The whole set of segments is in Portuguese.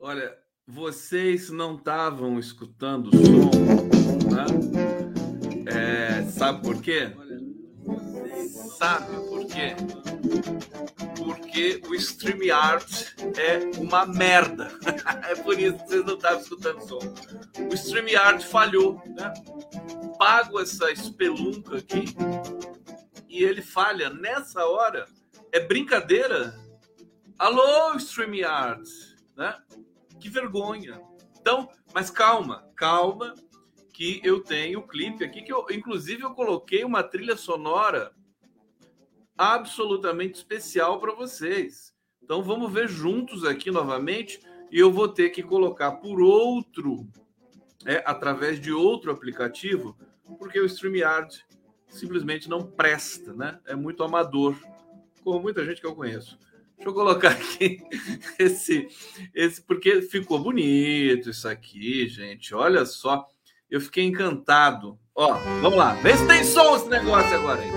Olha, vocês não estavam escutando o som, né? É, sabe por quê? Sabe por quê? Porque o StreamYard é uma merda. é por isso que vocês não estavam escutando o som. O StreamYard falhou, né? Pago essa espelunca aqui e ele falha nessa hora. É brincadeira? Alô, StreamYard, né? Que vergonha. Então, mas calma, calma, que eu tenho o clipe aqui que eu, inclusive, eu coloquei uma trilha sonora absolutamente especial para vocês. Então, vamos ver juntos aqui novamente e eu vou ter que colocar por outro, é, através de outro aplicativo, porque o StreamYard simplesmente não presta, né? É muito amador, como muita gente que eu conheço. Deixa eu colocar aqui esse, esse, porque ficou bonito isso aqui, gente. Olha só, eu fiquei encantado. Ó, vamos lá, vê se tem som esse negócio agora aí.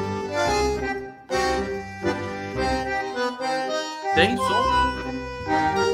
Tem som?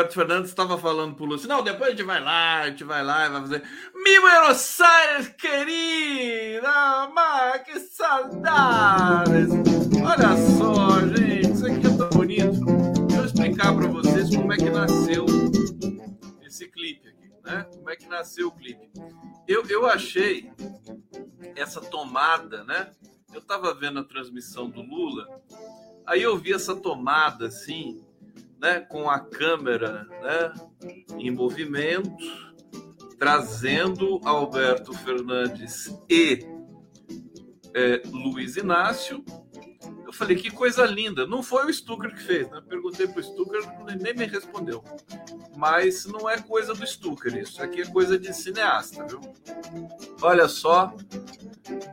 Alberto Fernandes estava falando para o Lúcio, não, depois a gente vai lá, a gente vai lá e vai fazer Mi Buenos Aires, querida, mas que saudades! Olha só, gente, isso aqui é tão bonito. Deixa eu explicar para vocês como é que nasceu esse clipe aqui, né? Como é que nasceu o clipe. Eu, eu achei essa tomada, né? Eu estava vendo a transmissão do Lula, aí eu vi essa tomada assim, né, com a câmera né, em movimento, trazendo Alberto Fernandes e é, Luiz Inácio. Eu falei, que coisa linda. Não foi o Stucker que fez, né? Perguntei para o Stucker, nem me respondeu. Mas não é coisa do Stucker isso. Aqui é coisa de cineasta, viu? Olha só.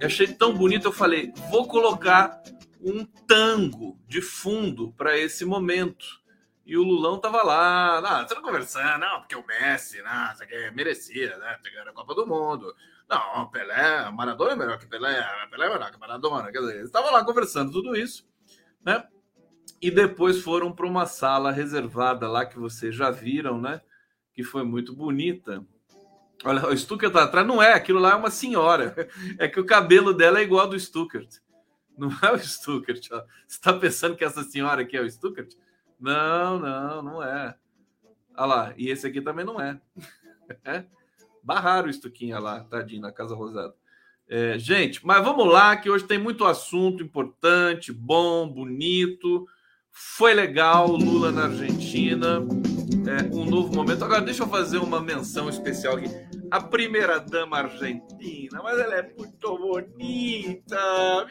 Eu achei tão bonito, eu falei, vou colocar um tango de fundo para esse momento e o Lulão tava lá, não, não conversando, não, porque o Messi, não, você quer, merecia, né? Pegar a Copa do Mundo. Não, Pelé, Maradona é melhor que Pelé, Pelé é melhor que Maradona. Quer dizer, eles estavam lá conversando tudo isso, né? E depois foram para uma sala reservada lá que vocês já viram, né? Que foi muito bonita. Olha, o Stuckert tá atrás, não é, aquilo lá é uma senhora. É que o cabelo dela é igual ao do Stuckert. Não é o Stuckert, ó. Você está pensando que essa senhora aqui é o Stuckert? Não, não, não é. Olha lá, e esse aqui também não é. é. Barraram o Estuquinha lá, tadinho, na Casa Rosada. É, gente, mas vamos lá, que hoje tem muito assunto importante, bom, bonito. Foi legal, Lula na Argentina. É, um novo momento. Agora, deixa eu fazer uma menção especial aqui. A primeira dama argentina, mas ela é muito bonita,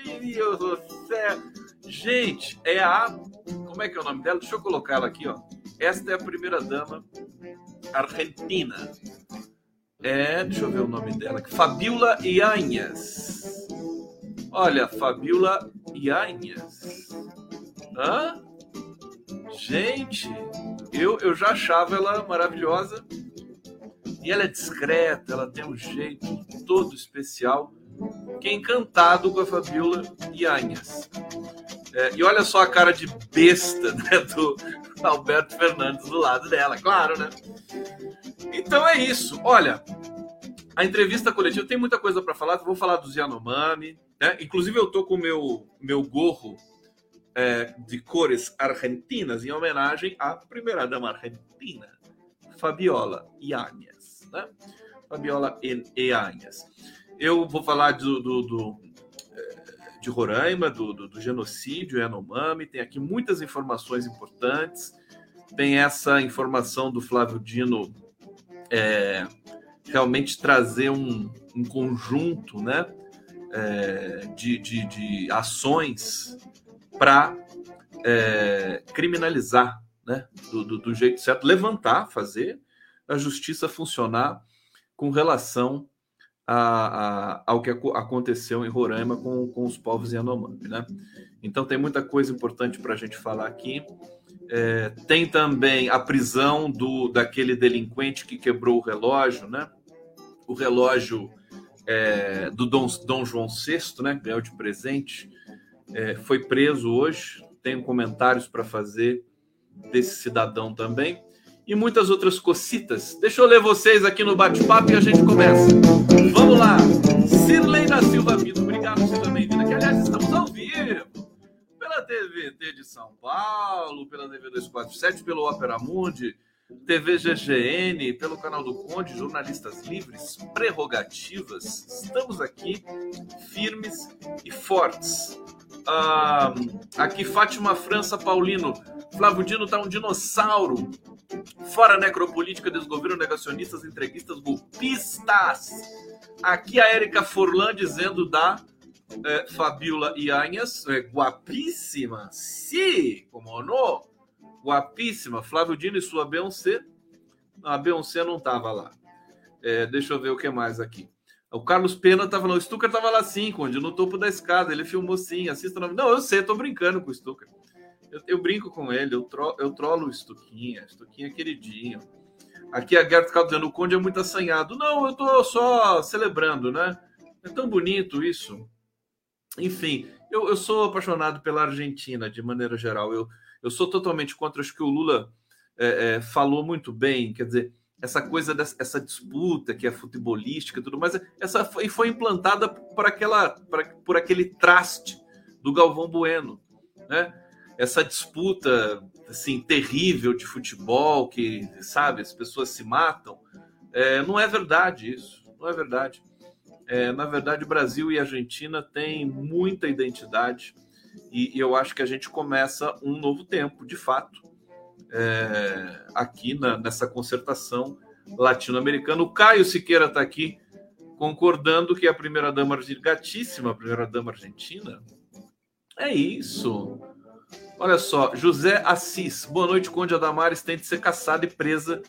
meu Deus do céu. Gente, é a. Como é que é o nome dela? Deixa eu colocar ela aqui, ó. Esta é a primeira dama argentina. É, deixa eu ver o nome dela. Fabiola Ianhas. Olha, Fabiola Ianhas. Hã? Gente, eu, eu já achava ela maravilhosa. E ela é discreta, ela tem um jeito todo especial. Fiquei encantado com a Fabiola Ianhas. É, e olha só a cara de besta né, do Alberto Fernandes do lado dela, claro, né? Então é isso. Olha, a entrevista coletiva tem muita coisa para falar. Vou falar do Yanomami. Né? Inclusive, eu tô com o meu, meu gorro é, de cores argentinas em homenagem à primeira dama argentina, Fabiola Iáñez. Né? Fabiola Iáñez. Eu vou falar do, do, do de Roraima, do, do, do genocídio Yanomami. Tem aqui muitas informações importantes. Tem essa informação do Flávio Dino é, realmente trazer um, um conjunto né, é, de, de, de ações para é, criminalizar né, do, do, do, jeito certo, levantar, fazer a justiça funcionar com relação a, a, ao que aconteceu em Roraima com, com os povos Yanomami. Né? Então tem muita coisa importante para a gente falar aqui. É, tem também a prisão do daquele delinquente que quebrou o relógio, né? O relógio é, do Dom, Dom João VI, né? Ganhou de presente é, foi preso hoje. Tenho comentários para fazer desse cidadão também. E muitas outras cocitas. Deixa eu ler vocês aqui no bate-papo e a gente começa. Vamos lá. Cirlei da Silva Vitor. Obrigado, seja bem-vinda. Que, aliás, estamos ao vivo. Pela TVT de São Paulo, pela TV 247, pelo Opera Mundi, TV GGN, pelo canal do Conde, jornalistas livres, prerrogativas. Estamos aqui firmes e fortes. Ah, aqui, Fátima França Paulino. Flávio Dino tá um dinossauro. Fora necropolítica, desgoverno, negacionistas, entreguistas, golpistas. Aqui a Érica Forlan dizendo da é, Fabiola Ianhas, é, guapíssima, sim, como não? Guapíssima. Flávio Dino e sua Beyoncé. A Beyoncé não tava lá. É, deixa eu ver o que mais aqui. O Carlos Pena tava lá, o Stucker tava lá sim, Conde, no topo da escada. Ele filmou sim, assista. No... Não, eu sei, tô brincando com o Stucker. Eu, eu brinco com ele, eu, tro, eu trolo o Stuquinha. Stuquinha é queridinho. Aqui a Gert Caldo dizendo, o Conde é muito assanhado. Não, eu tô só celebrando, né? É tão bonito isso. Enfim, eu, eu sou apaixonado pela Argentina, de maneira geral. Eu, eu sou totalmente contra, acho que o Lula é, é, falou muito bem, quer dizer, essa coisa dessa essa disputa que é futebolística e tudo mais, essa foi, foi implantada por aquela por aquele traste do Galvão Bueno, né? Essa disputa assim terrível de futebol que sabe as pessoas se matam, é, não é verdade isso, não é verdade. É, na verdade, Brasil e a Argentina têm muita identidade e, e eu acho que a gente começa um novo tempo, de fato é, aqui na, nessa concertação latino-americana. O Caio Siqueira está aqui concordando que a primeira-dama argentina, gatíssima primeira-dama argentina. É isso. Olha só, José Assis. Boa noite, Conde Adamares. Tem de ser caçada e presa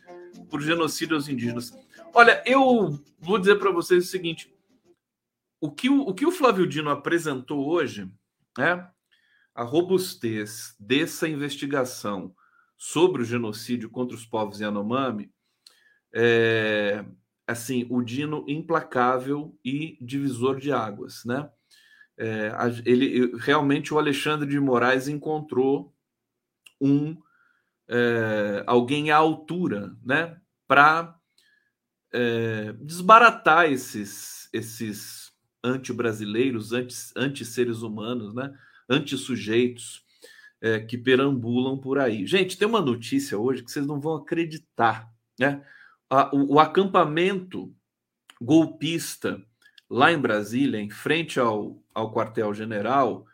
por genocídio aos indígenas. Olha, eu vou dizer para vocês o seguinte: o que o, o que o Flávio Dino apresentou hoje, né, a robustez dessa investigação, sobre o genocídio contra os povos Yanomami, é, assim, o Dino implacável e divisor de águas, né? É, ele realmente o Alexandre de Moraes encontrou um é, alguém à altura, né, para é, desbaratar esses esses anti-brasileiros, anti-seres humanos, né, anti-sujeitos é, que perambulam por aí. Gente, tem uma notícia hoje que vocês não vão acreditar, né? A, o, o, acampamento golpista lá em Brasília, em frente ao, ao quartel-general,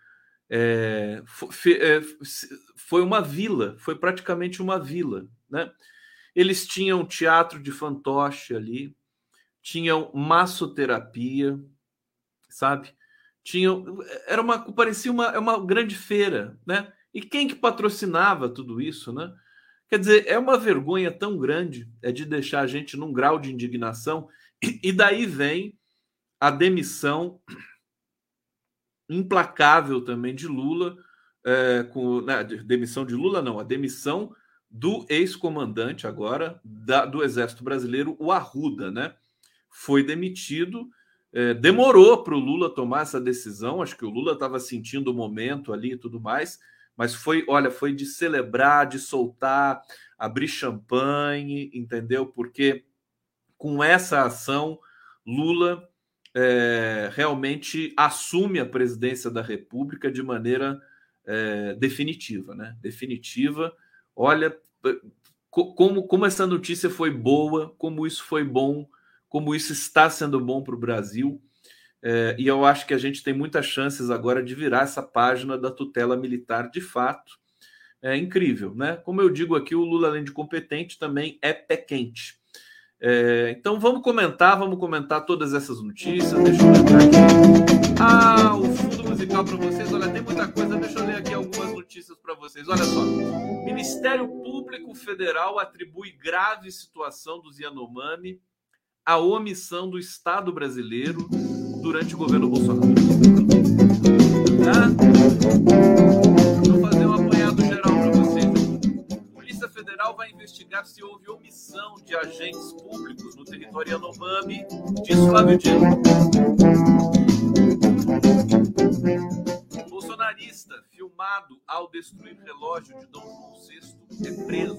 é, foi, é, foi uma vila, foi praticamente uma vila, né? Eles tinham teatro de fantoche ali, tinham massoterapia, sabe? Tinham, era uma, parecia uma, é uma grande feira, né? E quem que patrocinava tudo isso, né? Quer dizer, é uma vergonha tão grande, é de deixar a gente num grau de indignação, e daí vem a demissão implacável também de Lula é, com né, demissão de Lula, não, a demissão do ex-comandante agora da, do Exército Brasileiro, o Arruda, né? Foi demitido. É, demorou para o Lula tomar essa decisão. Acho que o Lula estava sentindo o momento ali e tudo mais, mas foi, olha, foi de celebrar, de soltar, abrir champanhe, entendeu? Porque com essa ação, Lula é, realmente assume a presidência da República de maneira é, definitiva, né? Definitiva. Olha como, como essa notícia foi boa, como isso foi bom, como isso está sendo bom para o Brasil. É, e eu acho que a gente tem muitas chances agora de virar essa página da tutela militar de fato. É incrível, né? Como eu digo aqui, o Lula, além de competente, também é pé quente. É, então vamos comentar, vamos comentar todas essas notícias. Deixa eu lembrar aqui. Ah, o fundo musical para vocês. Olha, tem muita coisa. Deixa eu ler aqui algumas notícias para vocês. Olha só. Ministério Público Federal atribui grave situação dos Yanomami à omissão do Estado brasileiro durante o governo Bolsonaro. Públicos no território Yanomami, diz Flávio Dino. Bolsonarista filmado ao destruir relógio de Dom João VI é preso.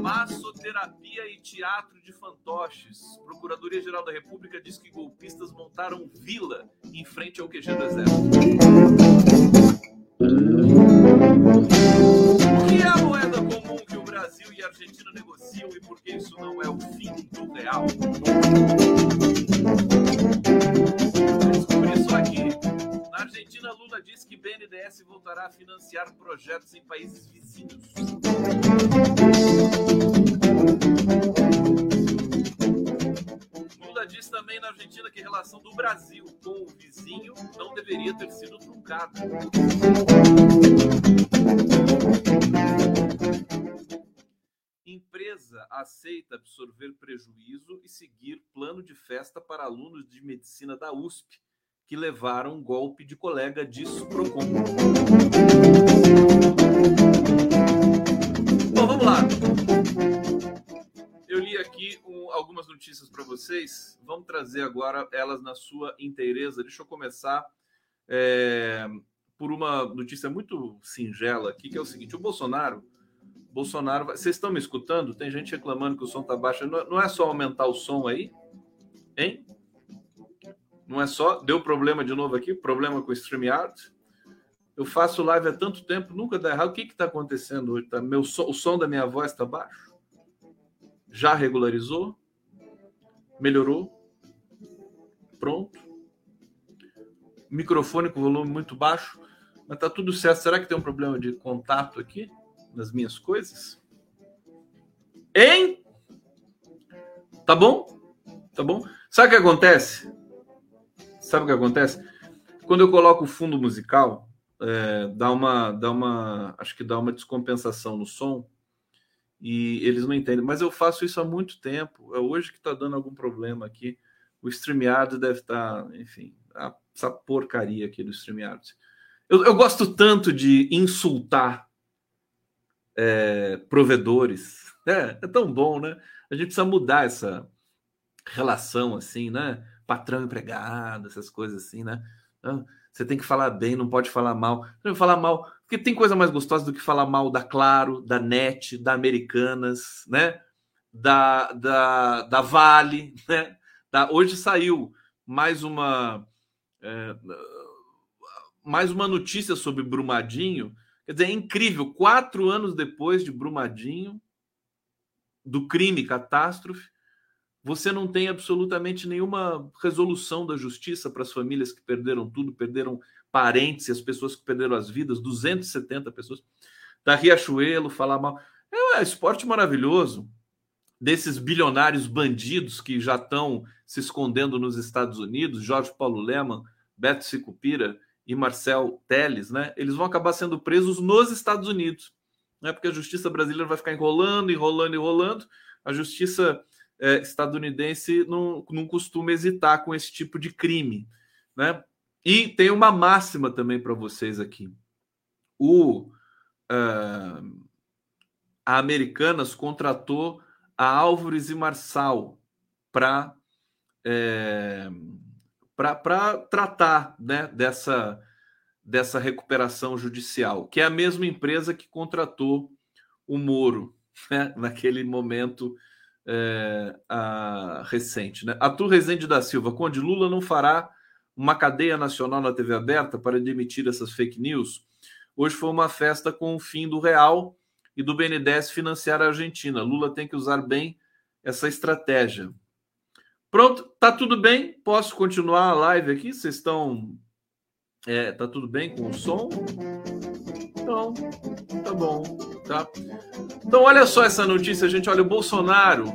Massoterapia e teatro de fantoches. Procuradoria-Geral da República diz que golpistas montaram vila em frente ao QG do Exército. O que é a moeda comum e a Argentina negociam e por que isso não é o fim do real? Descobri isso aqui. Na Argentina, Lula diz que BNDES voltará a financiar projetos em países vizinhos. Lula diz também na Argentina que a relação do Brasil com o vizinho não deveria ter sido truncada. Empresa aceita absorver prejuízo e seguir plano de festa para alunos de medicina da USP que levaram um golpe de colega, diz Procon. Bom, vamos lá. Eu li aqui um, algumas notícias para vocês. Vamos trazer agora elas na sua inteireza. Deixa eu começar é, por uma notícia muito singela aqui, que é o seguinte: o Bolsonaro Bolsonaro. Vocês estão me escutando? Tem gente reclamando que o som está baixo. Não é só aumentar o som aí? Hein? Não é só? Deu problema de novo aqui? Problema com o StreamYard? Eu faço live há tanto tempo, nunca dá errado. O que está acontecendo hoje? Tá, meu o som da minha voz está baixo? Já regularizou? Melhorou? Pronto? Microfone com volume muito baixo, mas está tudo certo. Será que tem um problema de contato aqui? Nas minhas coisas? Hein? Tá bom? Tá bom? Sabe o que acontece? Sabe o que acontece? Quando eu coloco o fundo musical, é, dá uma, dá uma, acho que dá uma descompensação no som e eles não entendem. Mas eu faço isso há muito tempo. É hoje que está dando algum problema aqui. O StreamYard deve estar, tá, enfim, essa porcaria aqui do StreamYard. Eu, eu gosto tanto de insultar é, provedores. É, é tão bom, né? A gente precisa mudar essa relação assim, né? Patrão empregado, essas coisas assim, né? Você tem que falar bem, não pode falar mal. Falar mal, porque tem coisa mais gostosa do que falar mal da Claro, da NET, da Americanas, né? Da, da, da Vale, né? Da, hoje saiu mais uma é, mais uma notícia sobre Brumadinho Quer dizer, é incrível. Quatro anos depois de Brumadinho, do crime, catástrofe, você não tem absolutamente nenhuma resolução da justiça para as famílias que perderam tudo, perderam parentes, as pessoas que perderam as vidas, 270 pessoas. Da Riachuelo, falar mal. É um esporte maravilhoso desses bilionários bandidos que já estão se escondendo nos Estados Unidos, Jorge Paulo Leman, Beto Sicupira, e Marcel Teles, né, eles vão acabar sendo presos nos Estados Unidos, né, porque a justiça brasileira vai ficar enrolando, enrolando, enrolando. A justiça é, estadunidense não, não costuma hesitar com esse tipo de crime, né? E tem uma máxima também para vocês aqui. O uh, a Americanas contratou a Álvares e Marçal para é, para tratar né, dessa, dessa recuperação judicial, que é a mesma empresa que contratou o Moro né, naquele momento é, a, recente. Né? Arthur Rezende da Silva, Conde Lula não fará uma cadeia nacional na TV aberta para demitir essas fake news? Hoje foi uma festa com o fim do real e do BNDES financiar a Argentina. Lula tem que usar bem essa estratégia. Pronto, tá tudo bem? Posso continuar a live aqui? Vocês estão. É, tá tudo bem com o som? Então, tá bom, tá? Então, olha só essa notícia, gente. Olha, o Bolsonaro,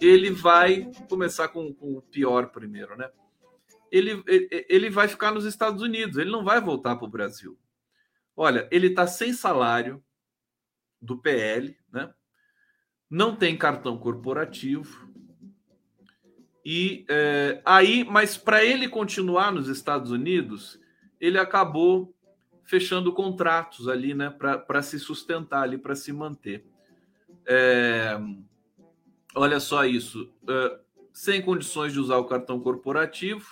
ele vai começar com, com o pior primeiro, né? Ele, ele vai ficar nos Estados Unidos, ele não vai voltar para o Brasil. Olha, ele está sem salário do PL, né? Não tem cartão corporativo, e é, aí, mas para ele continuar nos Estados Unidos, ele acabou fechando contratos ali, né, para se sustentar ali, para se manter. É, olha só isso, é, sem condições de usar o cartão corporativo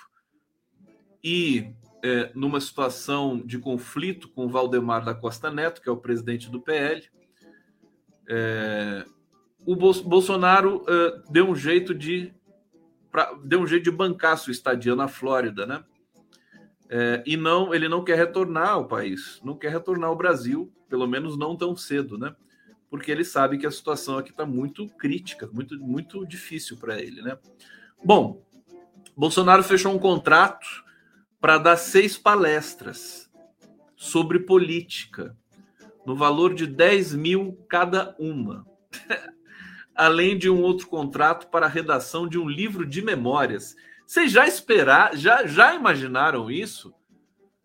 e é, numa situação de conflito com Valdemar da Costa Neto, que é o presidente do PL, é, o Bolsonaro é, deu um jeito de pra, deu um jeito de bancar sua estadia na Flórida, né? É, e não, ele não quer retornar ao país, não quer retornar ao Brasil, pelo menos não tão cedo, né? Porque ele sabe que a situação aqui está muito crítica, muito, muito difícil para ele, né? Bom, Bolsonaro fechou um contrato para dar seis palestras sobre política, no valor de 10 mil cada uma. além de um outro contrato para a redação de um livro de memórias. Vocês já esperaram, já, já imaginaram isso?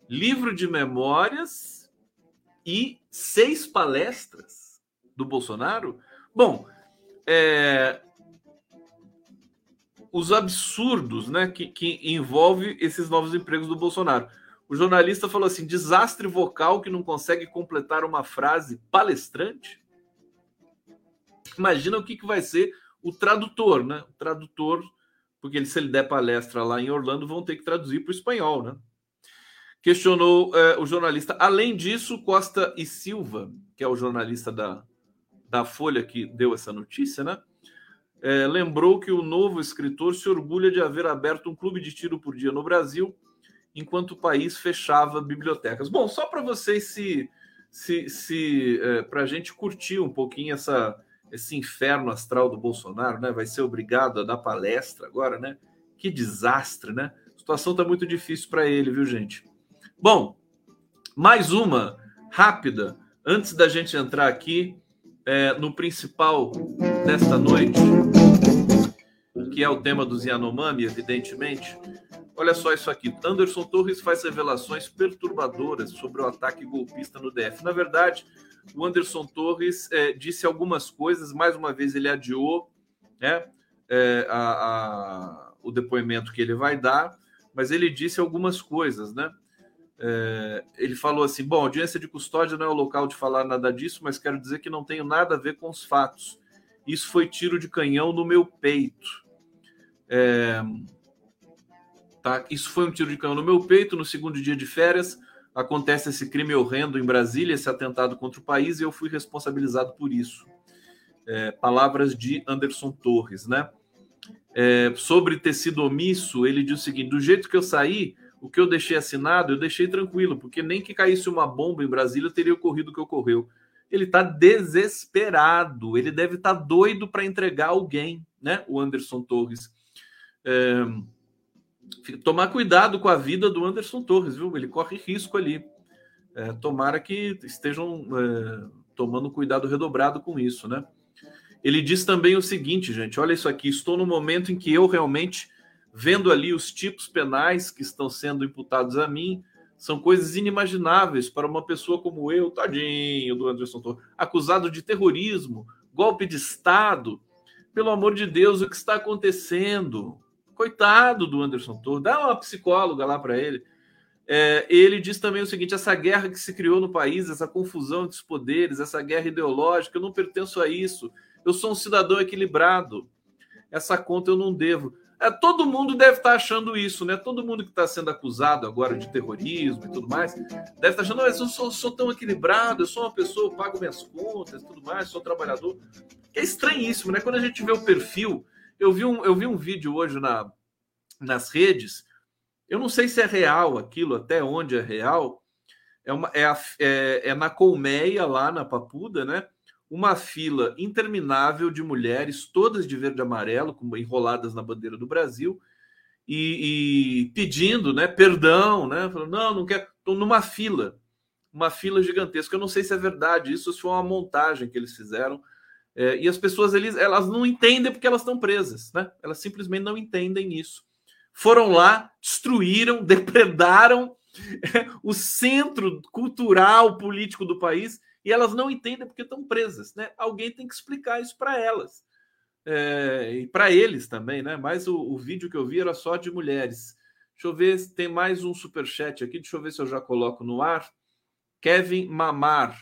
Livro de memórias e seis palestras do Bolsonaro? Bom, é, os absurdos né, que, que envolve esses novos empregos do Bolsonaro. O jornalista falou assim: desastre vocal que não consegue completar uma frase palestrante. Imagina o que, que vai ser o tradutor, né? O tradutor, porque ele, se ele der palestra lá em Orlando, vão ter que traduzir para o espanhol, né? Questionou é, o jornalista. Além disso, Costa e Silva, que é o jornalista da, da Folha que deu essa notícia, né? É, lembrou que o novo escritor se orgulha de haver aberto um clube de tiro por dia no Brasil, enquanto o país fechava bibliotecas. Bom, só para vocês se, se, se é, para a gente curtir um pouquinho essa esse inferno astral do Bolsonaro, né? Vai ser obrigado a dar palestra agora, né? Que desastre, né? A situação está muito difícil para ele, viu, gente? Bom, mais uma rápida antes da gente entrar aqui é, no principal desta noite, que é o tema dos Yanomami, evidentemente. Olha só isso aqui. Anderson Torres faz revelações perturbadoras sobre o ataque golpista no DF. Na verdade, o Anderson Torres é, disse algumas coisas, mais uma vez ele adiou né, é, a, a, o depoimento que ele vai dar, mas ele disse algumas coisas, né? É, ele falou assim: bom, audiência de custódia não é o local de falar nada disso, mas quero dizer que não tenho nada a ver com os fatos. Isso foi tiro de canhão no meu peito. É, tá? Isso foi um tiro de canhão no meu peito no segundo dia de férias acontece esse crime horrendo em Brasília, esse atentado contra o país, e eu fui responsabilizado por isso. É, palavras de Anderson Torres, né? É, sobre ter sido omisso, ele diz o seguinte: do jeito que eu saí, o que eu deixei assinado, eu deixei tranquilo, porque nem que caísse uma bomba em Brasília teria ocorrido o que ocorreu. Ele está desesperado, ele deve estar tá doido para entregar alguém, né? O Anderson Torres. É, tomar cuidado com a vida do Anderson Torres, viu? Ele corre risco ali. É, tomara que estejam é, tomando cuidado redobrado com isso, né? Ele diz também o seguinte, gente: olha isso aqui, estou no momento em que eu realmente vendo ali os tipos penais que estão sendo imputados a mim, são coisas inimagináveis para uma pessoa como eu, tadinho do Anderson Torres, acusado de terrorismo, golpe de Estado. Pelo amor de Deus, o que está acontecendo? Coitado do Anderson Torres, dá uma psicóloga lá para ele. É, ele diz também o seguinte: essa guerra que se criou no país, essa confusão entre os poderes, essa guerra ideológica, eu não pertenço a isso. Eu sou um cidadão equilibrado. Essa conta eu não devo. É, todo mundo deve estar achando isso, né? Todo mundo que está sendo acusado agora de terrorismo e tudo mais, deve estar achando, mas eu sou, sou, tão equilibrado, eu sou uma pessoa, eu pago minhas contas tudo mais, sou trabalhador. É estranhíssimo, né? Quando a gente vê o perfil, eu vi um, eu vi um vídeo hoje na, nas redes, eu não sei se é real aquilo, até onde é real, é, uma, é, a, é, é na Colmeia, lá na Papuda, né? uma fila interminável de mulheres, todas de verde e amarelo, enroladas na bandeira do Brasil, e, e pedindo né, perdão, né? Falando, não, não quero. Estou numa fila, uma fila gigantesca. Eu não sei se é verdade isso, foi uma montagem que eles fizeram. É, e as pessoas eles, elas não entendem porque elas estão presas, né? Elas simplesmente não entendem isso. Foram lá, destruíram, depredaram o centro cultural, político do país e elas não entendem porque estão presas, né? Alguém tem que explicar isso para elas. É, e para eles também, né? Mas o, o, vídeo que eu vi era só de mulheres. Deixa eu ver se tem mais um super chat aqui. Deixa eu ver se eu já coloco no ar. Kevin Mamar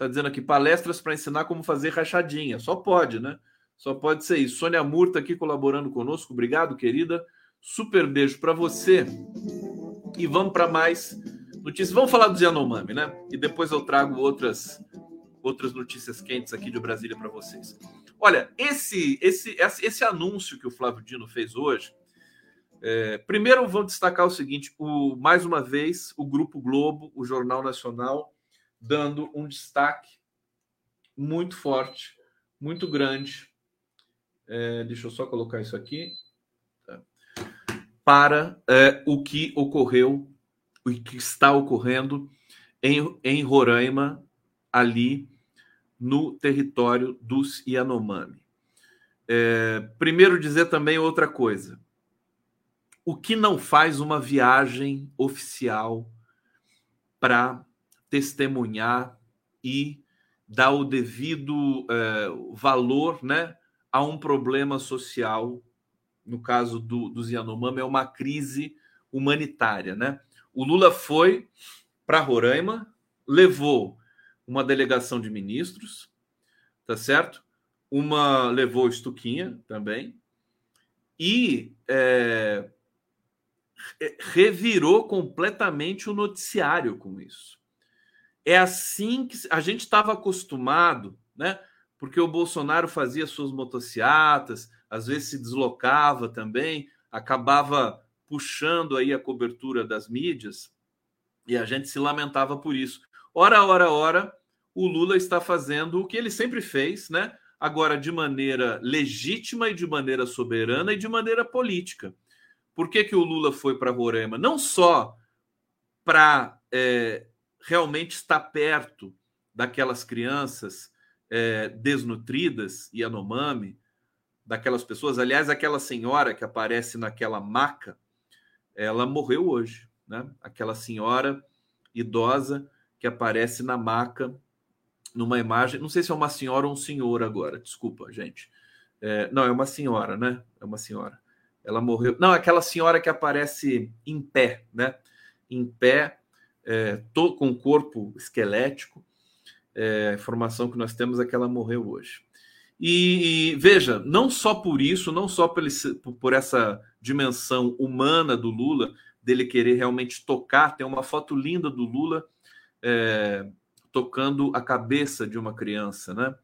está dizendo aqui palestras para ensinar como fazer rachadinha. Só pode, né? Só pode ser isso. Sônia Murta aqui colaborando conosco. Obrigado, querida. Super beijo para você. E vamos para mais notícias. Vamos falar do Yanomami, né? E depois eu trago outras outras notícias quentes aqui de Brasília para vocês. Olha, esse, esse, esse anúncio que o Flávio Dino fez hoje. É, primeiro, vamos destacar o seguinte: o, mais uma vez, o Grupo Globo, o Jornal Nacional, dando um destaque muito forte, muito grande. É, deixa eu só colocar isso aqui. Tá. Para é, o que ocorreu o que está ocorrendo em, em Roraima, ali no território dos Yanomami. É, primeiro, dizer também outra coisa. O que não faz uma viagem oficial para testemunhar e dar o devido é, valor né, a um problema social, no caso do, dos Yanomami, é uma crise humanitária, né? O Lula foi para Roraima, levou uma delegação de ministros, tá certo? Uma levou Estuquinha também e é, revirou completamente o noticiário com isso. É assim que a gente estava acostumado, né? Porque o Bolsonaro fazia suas motocicletas, às vezes se deslocava também, acabava puxando aí a cobertura das mídias e a gente se lamentava por isso. Ora, ora, ora, o Lula está fazendo o que ele sempre fez, né? Agora de maneira legítima e de maneira soberana e de maneira política. Por que, que o Lula foi para Roraima? Não só para é, realmente estar perto daquelas crianças é, desnutridas e anomame, daquelas pessoas. Aliás, aquela senhora que aparece naquela maca ela morreu hoje, né? Aquela senhora idosa que aparece na maca numa imagem, não sei se é uma senhora ou um senhor agora, desculpa, gente. É, não, é uma senhora, né? É uma senhora. Ela morreu. Não, aquela senhora que aparece em pé, né? Em pé, é, tô, com o corpo esquelético. É, a informação que nós temos é que ela morreu hoje. E, e, veja, não só por isso, não só por, esse, por essa dimensão humana do Lula, dele querer realmente tocar, tem uma foto linda do Lula é, tocando a cabeça de uma criança, né?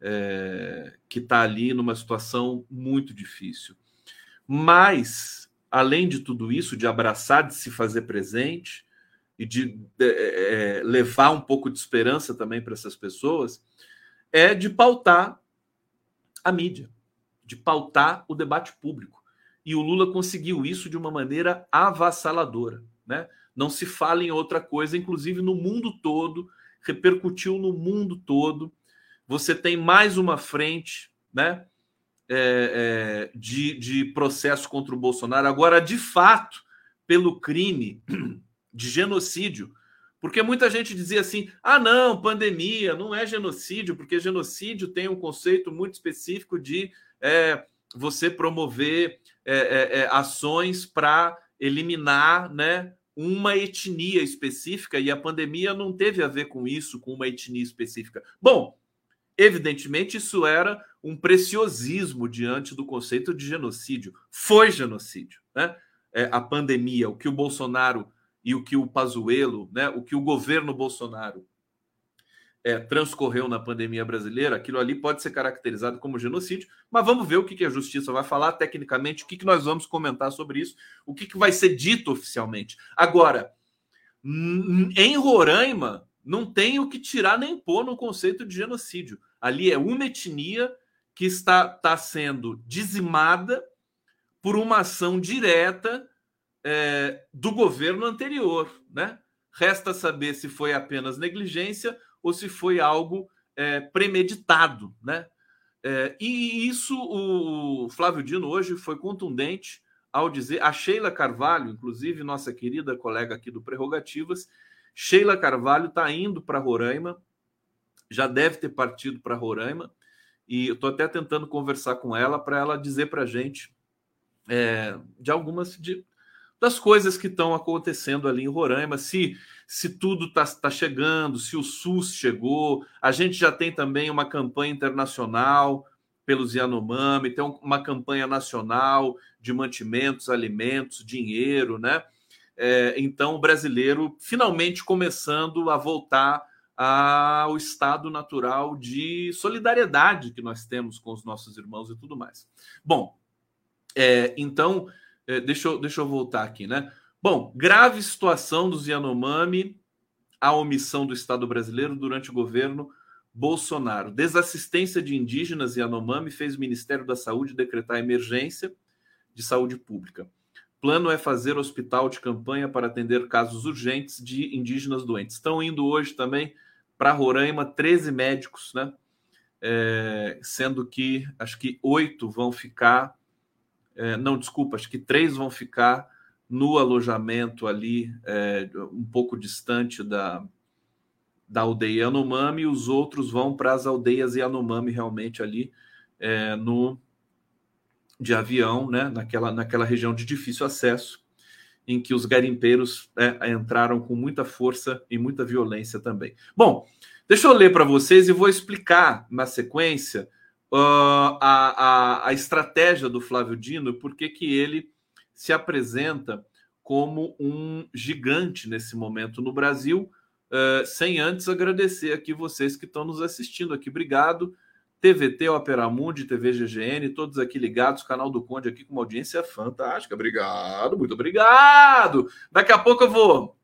É, que está ali numa situação muito difícil. Mas, além de tudo isso, de abraçar, de se fazer presente e de é, é levar um pouco de esperança também para essas pessoas, é de pautar a mídia, de pautar o debate público. E o Lula conseguiu isso de uma maneira avassaladora. Né? Não se fala em outra coisa, inclusive no mundo todo, repercutiu no mundo todo. Você tem mais uma frente né, é, é, de, de processo contra o Bolsonaro, agora de fato, pelo crime de genocídio porque muita gente dizia assim: ah, não, pandemia não é genocídio, porque genocídio tem um conceito muito específico de é, você promover é, é, é ações para eliminar né, uma etnia específica e a pandemia não teve a ver com isso, com uma etnia específica. Bom, evidentemente isso era um preciosismo diante do conceito de genocídio. Foi genocídio, né? É, a pandemia, o que o Bolsonaro e o que o Pazuello, né, o que o governo Bolsonaro é, transcorreu na pandemia brasileira, aquilo ali pode ser caracterizado como genocídio, mas vamos ver o que, que a justiça vai falar tecnicamente, o que, que nós vamos comentar sobre isso, o que, que vai ser dito oficialmente. Agora, em Roraima, não tem o que tirar nem pôr no conceito de genocídio. Ali é uma etnia que está, está sendo dizimada por uma ação direta é, do governo anterior, né? Resta saber se foi apenas negligência ou se foi algo é, premeditado, né? É, e isso o Flávio Dino hoje foi contundente ao dizer, a Sheila Carvalho, inclusive nossa querida colega aqui do Prerrogativas, Sheila Carvalho está indo para Roraima, já deve ter partido para Roraima, e eu estou até tentando conversar com ela para ela dizer para a gente é, de algumas de, das coisas que estão acontecendo ali em Roraima, se se tudo está tá chegando, se o SUS chegou. A gente já tem também uma campanha internacional pelos Yanomami, tem uma campanha nacional de mantimentos, alimentos, dinheiro, né? É, então, o brasileiro finalmente começando a voltar ao estado natural de solidariedade que nós temos com os nossos irmãos e tudo mais. Bom, é, então, é, deixa, eu, deixa eu voltar aqui, né? Bom, grave situação dos Yanomami, a omissão do Estado brasileiro durante o governo Bolsonaro. Desassistência de indígenas Yanomami fez o Ministério da Saúde decretar emergência de saúde pública. Plano é fazer hospital de campanha para atender casos urgentes de indígenas doentes. Estão indo hoje também para Roraima 13 médicos, né? É, sendo que acho que oito vão ficar, é, não, desculpa, acho que três vão ficar no alojamento ali, é, um pouco distante da, da aldeia Yanomami, e os outros vão para as aldeias Yanomami, realmente ali é, no de avião, né, naquela, naquela região de difícil acesso, em que os garimpeiros é, entraram com muita força e muita violência também. Bom, deixa eu ler para vocês e vou explicar na sequência uh, a, a, a estratégia do Flávio Dino, porque que ele se apresenta como um gigante nesse momento no Brasil, uh, sem antes agradecer aqui vocês que estão nos assistindo aqui. Obrigado. TVT, Opera Mundi, TV GGN, todos aqui ligados, canal do Conde aqui com uma audiência fantástica. Obrigado, muito obrigado. Daqui a pouco eu vou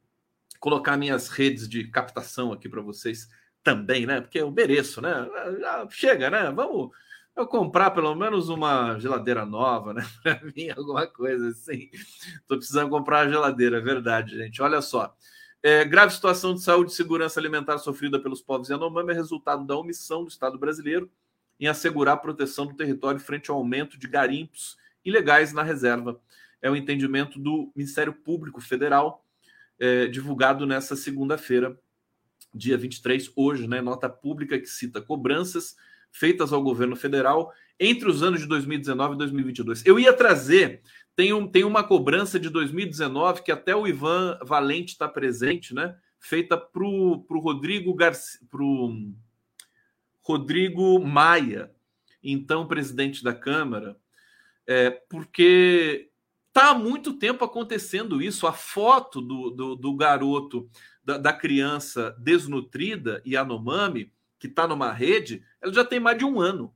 colocar minhas redes de captação aqui para vocês também, né? Porque eu mereço, né? Já chega, né? Vamos eu comprar pelo menos uma geladeira nova, né? Para mim, alguma coisa assim. Estou precisando comprar uma geladeira, é verdade, gente. Olha só. É, grave situação de saúde e segurança alimentar sofrida pelos povos Yanomami é resultado da omissão do Estado brasileiro em assegurar a proteção do território frente ao aumento de garimpos ilegais na reserva. É o entendimento do Ministério Público Federal, é, divulgado nessa segunda-feira, dia 23, hoje, né? Nota pública que cita cobranças feitas ao governo federal entre os anos de 2019 e 2022. Eu ia trazer, tem, um, tem uma cobrança de 2019 que até o Ivan Valente está presente, né? Feita para o Rodrigo Garcia, pro Rodrigo Maia, então presidente da Câmara, é, porque está há muito tempo acontecendo isso. A foto do, do, do garoto, da, da criança desnutrida, Yanomami, que está numa rede, ela já tem mais de um ano.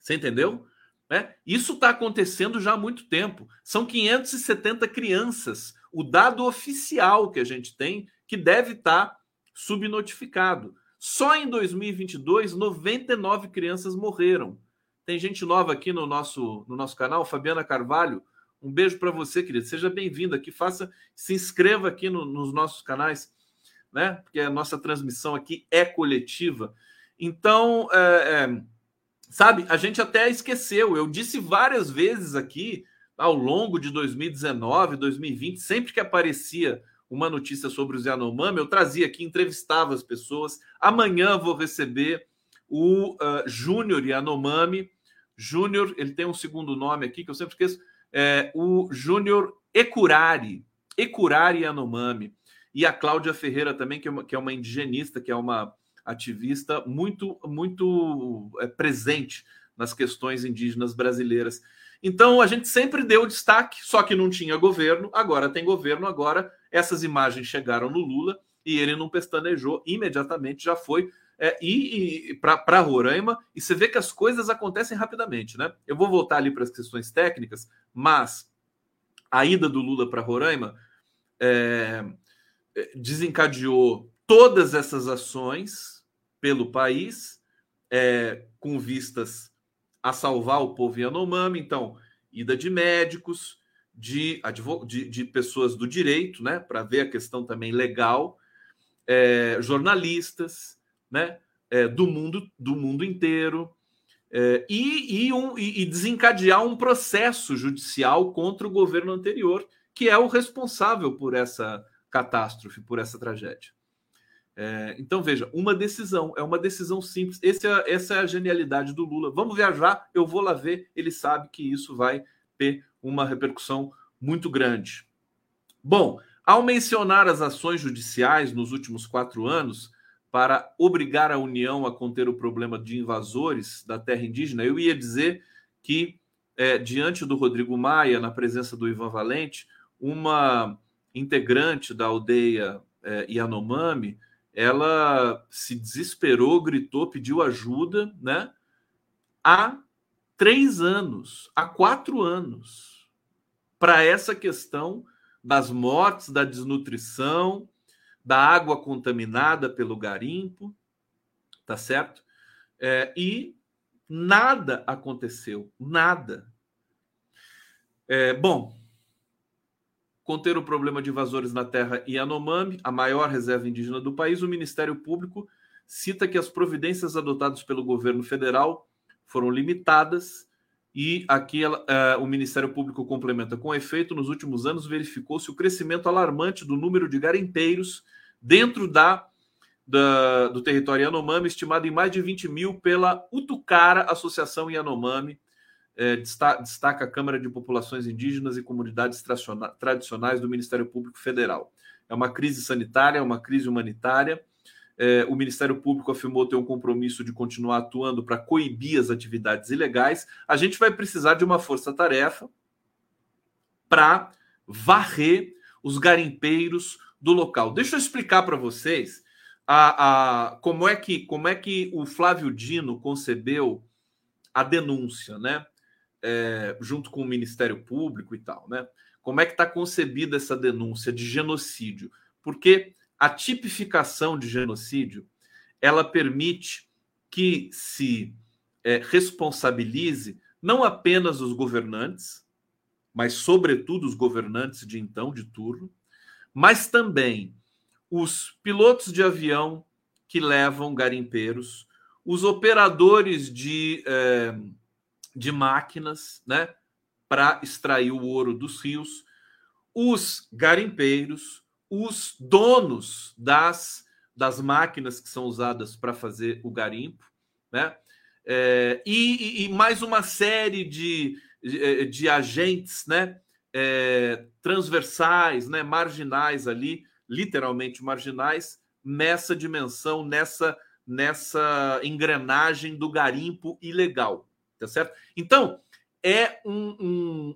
Você entendeu? É, isso está acontecendo já há muito tempo. São 570 crianças. O dado oficial que a gente tem, que deve estar tá subnotificado. Só em 2022, 99 crianças morreram. Tem gente nova aqui no nosso, no nosso canal, Fabiana Carvalho. Um beijo para você, querido. Seja bem-vindo aqui. Faça, se inscreva aqui no, nos nossos canais né? Porque a nossa transmissão aqui é coletiva. Então, é, é, sabe, a gente até esqueceu. Eu disse várias vezes aqui ao longo de 2019, 2020, sempre que aparecia uma notícia sobre os Yanomami, eu trazia aqui, entrevistava as pessoas. Amanhã vou receber o uh, Júnior Yanomami. Júnior, ele tem um segundo nome aqui que eu sempre esqueço, é o Júnior Ecurari. Ecurari Yanomami, e a Cláudia Ferreira também, que é uma, que é uma indigenista, que é uma ativista muito, muito é, presente nas questões indígenas brasileiras. Então a gente sempre deu destaque, só que não tinha governo, agora tem governo, agora essas imagens chegaram no Lula e ele não pestanejou, imediatamente já foi é, e, e para Roraima, e você vê que as coisas acontecem rapidamente, né? Eu vou voltar ali para as questões técnicas, mas a ida do Lula para Roraima é, desencadeou todas essas ações pelo país, é, com vistas a salvar o povo Yanomami. Então, ida de médicos, de, de, de pessoas do direito, né, para ver a questão também legal, é, jornalistas, né, é, do mundo do mundo inteiro. É, e, e, um, e, desencadear um processo judicial contra o governo anterior, que é o responsável por essa catástrofe, por essa tragédia. É, então, veja, uma decisão, é uma decisão simples. É, essa é a genialidade do Lula. Vamos viajar, eu vou lá ver. Ele sabe que isso vai ter uma repercussão muito grande. Bom, ao mencionar as ações judiciais nos últimos quatro anos para obrigar a União a conter o problema de invasores da terra indígena, eu ia dizer que, é, diante do Rodrigo Maia, na presença do Ivan Valente, uma integrante da aldeia é, Yanomami, ela se desesperou, gritou, pediu ajuda, né? Há três anos, há quatro anos, para essa questão das mortes, da desnutrição, da água contaminada pelo garimpo, tá certo? É, e nada aconteceu, nada. É, bom, conter o problema de invasores na terra Yanomami, a maior reserva indígena do país, o Ministério Público cita que as providências adotadas pelo governo federal foram limitadas e aqui uh, o Ministério Público complementa com efeito, nos últimos anos verificou-se o crescimento alarmante do número de garimpeiros dentro da, da, do território Yanomami, estimado em mais de 20 mil pela Utucara Associação Yanomami, é, destaca a Câmara de Populações Indígenas e Comunidades Tradicionais do Ministério Público Federal. É uma crise sanitária, é uma crise humanitária. É, o Ministério Público afirmou ter um compromisso de continuar atuando para coibir as atividades ilegais. A gente vai precisar de uma força-tarefa para varrer os garimpeiros do local. Deixa eu explicar para vocês a, a, como, é que, como é que o Flávio Dino concebeu a denúncia, né? é, junto com o Ministério Público e tal, né? Como é que está concebida essa denúncia de genocídio? Porque a tipificação de genocídio ela permite que se é, responsabilize não apenas os governantes, mas sobretudo os governantes de então, de turno, mas também os pilotos de avião que levam garimpeiros, os operadores de é, de máquinas, né, para extrair o ouro dos rios, os garimpeiros, os donos das, das máquinas que são usadas para fazer o garimpo, né, é, e, e, mais uma série de, de, de agentes, né, é, transversais, né, marginais ali, literalmente marginais, nessa dimensão, nessa nessa engrenagem do garimpo ilegal tá certo? Então, é um,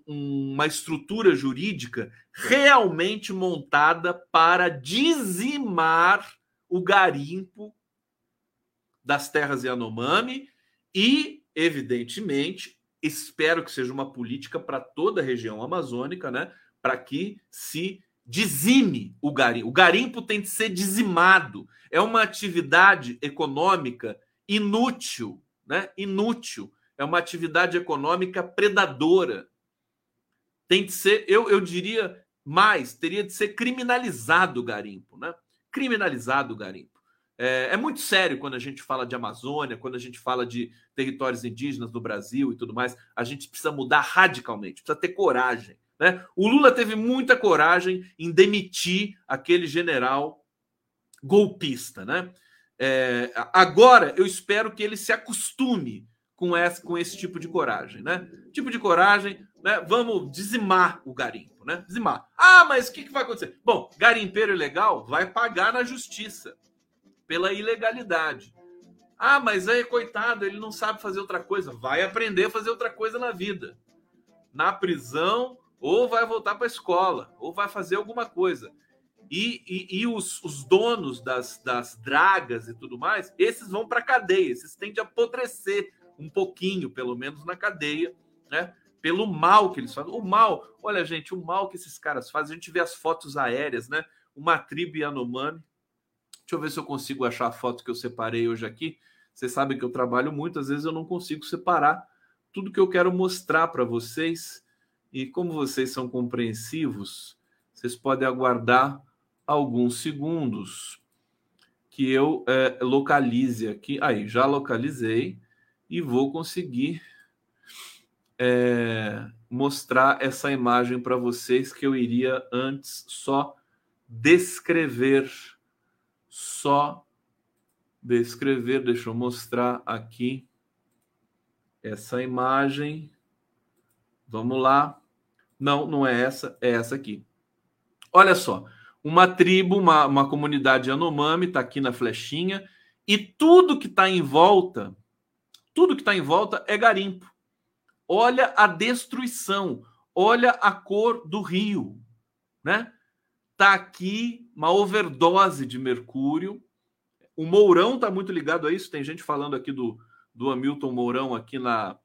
um, uma estrutura jurídica realmente montada para dizimar o garimpo das terras Yanomami e, evidentemente, espero que seja uma política para toda a região amazônica, né? Para que se dizime o garimpo. O garimpo tem de ser dizimado. É uma atividade econômica inútil, né? Inútil é uma atividade econômica predadora. Tem de ser, eu, eu diria mais, teria de ser criminalizado o garimpo, né? Criminalizado o garimpo. É, é, muito sério quando a gente fala de Amazônia, quando a gente fala de territórios indígenas do Brasil e tudo mais. A gente precisa mudar radicalmente, precisa ter coragem. Né? O Lula teve muita coragem em demitir aquele general golpista. Né? É, agora, eu espero que ele se acostume com esse, com esse tipo de coragem, né? Tipo de coragem, né? Vamos dizimar o garimpo, né? Dizimar. Ah, mas o que, que vai acontecer? Bom, garimpeiro ilegal vai pagar na justiça pela ilegalidade. Ah, mas aí, coitado, ele não sabe fazer outra coisa. Vai aprender a fazer outra coisa na vida. Na prisão, ou vai voltar para a escola, ou vai fazer alguma coisa. E, e, e os, os, donos das, das dragas e tudo mais, esses vão para cadeia, esses tendem a apodrecer um pouquinho, pelo menos na cadeia, né? Pelo mal que eles fazem. O mal, olha, gente, o mal que esses caras fazem, a gente vê as fotos aéreas, né? Uma tribo Yanomami. Deixa eu ver se eu consigo achar a foto que eu separei hoje aqui. Vocês sabem que eu trabalho muito, às vezes eu não consigo separar tudo que eu quero mostrar para vocês. E como vocês são compreensivos, vocês podem aguardar alguns segundos que eu é, localize aqui. Aí, já localizei e vou conseguir é, mostrar essa imagem para vocês que eu iria antes só descrever, só descrever. Deixa eu mostrar aqui essa imagem. Vamos lá. Não, não é essa, é essa aqui. Olha só, uma tribo, uma, uma comunidade Yanomami está aqui na flechinha e tudo que está em volta tudo que está em volta é garimpo. Olha a destruição, olha a cor do rio, né? Tá aqui uma overdose de mercúrio. O Mourão está muito ligado a isso. Tem gente falando aqui do, do Hamilton Mourão aqui na,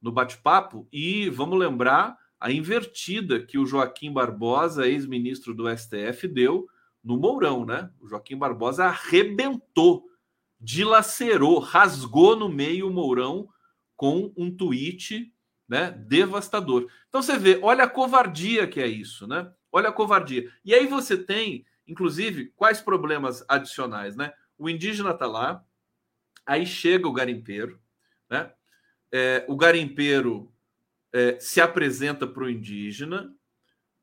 no bate-papo. E vamos lembrar a invertida que o Joaquim Barbosa, ex-ministro do STF, deu no Mourão, né? O Joaquim Barbosa arrebentou dilacerou, rasgou no meio o Mourão com um tweet né, devastador. Então você vê, olha a covardia que é isso, né? Olha a covardia. E aí você tem, inclusive, quais problemas adicionais, né? O indígena tá lá, aí chega o garimpeiro, né? É, o garimpeiro é, se apresenta para o indígena,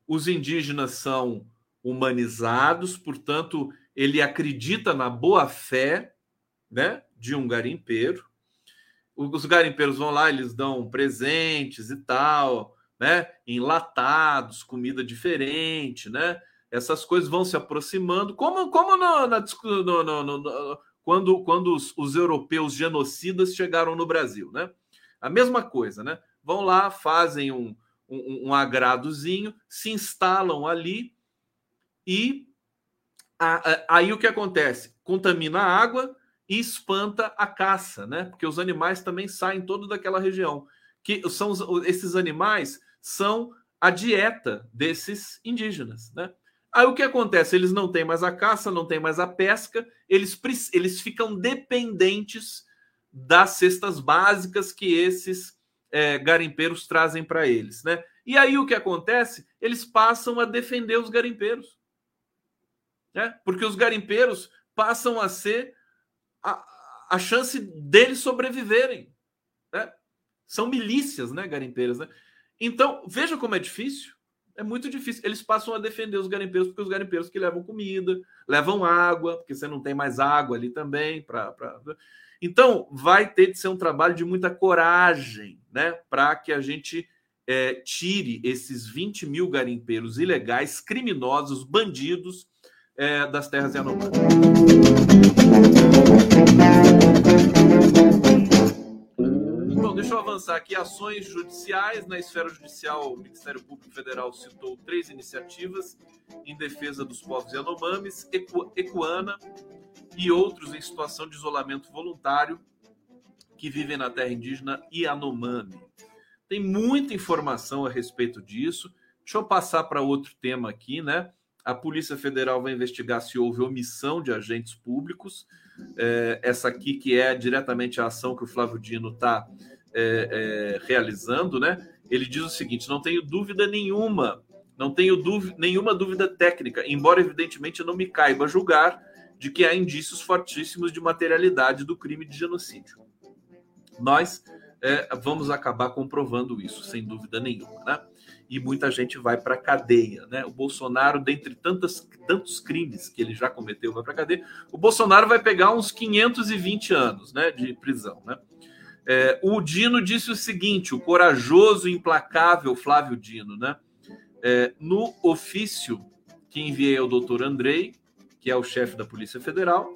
os indígenas são humanizados, portanto, ele acredita na boa fé né, de um garimpeiro. Os garimpeiros vão lá, eles dão presentes e tal, né, enlatados, comida diferente, né? Essas coisas vão se aproximando, como, como no, na, no, no, no, quando, quando os, os europeus genocidas chegaram no Brasil, né? A mesma coisa, né? Vão lá, fazem um, um, um agradozinho, se instalam ali e a, a, aí o que acontece? Contamina a água, e espanta a caça, né? Porque os animais também saem todo daquela região. Que são esses animais são a dieta desses indígenas, né? Aí o que acontece? Eles não têm mais a caça, não têm mais a pesca, eles, eles ficam dependentes das cestas básicas que esses é, garimpeiros trazem para eles, né? E aí o que acontece? Eles passam a defender os garimpeiros, né? Porque os garimpeiros passam a ser a, a chance deles sobreviverem. Né? São milícias, né, garimpeiras, né? Então, veja como é difícil. É muito difícil. Eles passam a defender os garimpeiros, porque os garimpeiros que levam comida, levam água, porque você não tem mais água ali também. Pra, pra... Então, vai ter de ser um trabalho de muita coragem, né? Para que a gente é, tire esses 20 mil garimpeiros ilegais, criminosos, bandidos é, das terras Yanomami. Bom, deixa eu avançar aqui. Ações judiciais. Na esfera judicial, o Ministério Público Federal citou três iniciativas em defesa dos povos Yanomamis, Ecu, Ecuana e outros em situação de isolamento voluntário que vivem na terra indígena Yanomami. Tem muita informação a respeito disso. Deixa eu passar para outro tema aqui, né? A Polícia Federal vai investigar se houve omissão de agentes públicos. É, essa aqui, que é diretamente a ação que o Flávio Dino está é, é, realizando, né? Ele diz o seguinte: não tenho dúvida nenhuma, não tenho dúvida, nenhuma dúvida técnica, embora evidentemente não me caiba julgar de que há indícios fortíssimos de materialidade do crime de genocídio. Nós é, vamos acabar comprovando isso, sem dúvida nenhuma, né? E muita gente vai para a cadeia. Né? O Bolsonaro, dentre tantas, tantos crimes que ele já cometeu, vai para a cadeia. O Bolsonaro vai pegar uns 520 anos né, de prisão. Né? É, o Dino disse o seguinte: o corajoso e implacável Flávio Dino, né? É, no ofício que enviei ao doutor Andrei, que é o chefe da Polícia Federal,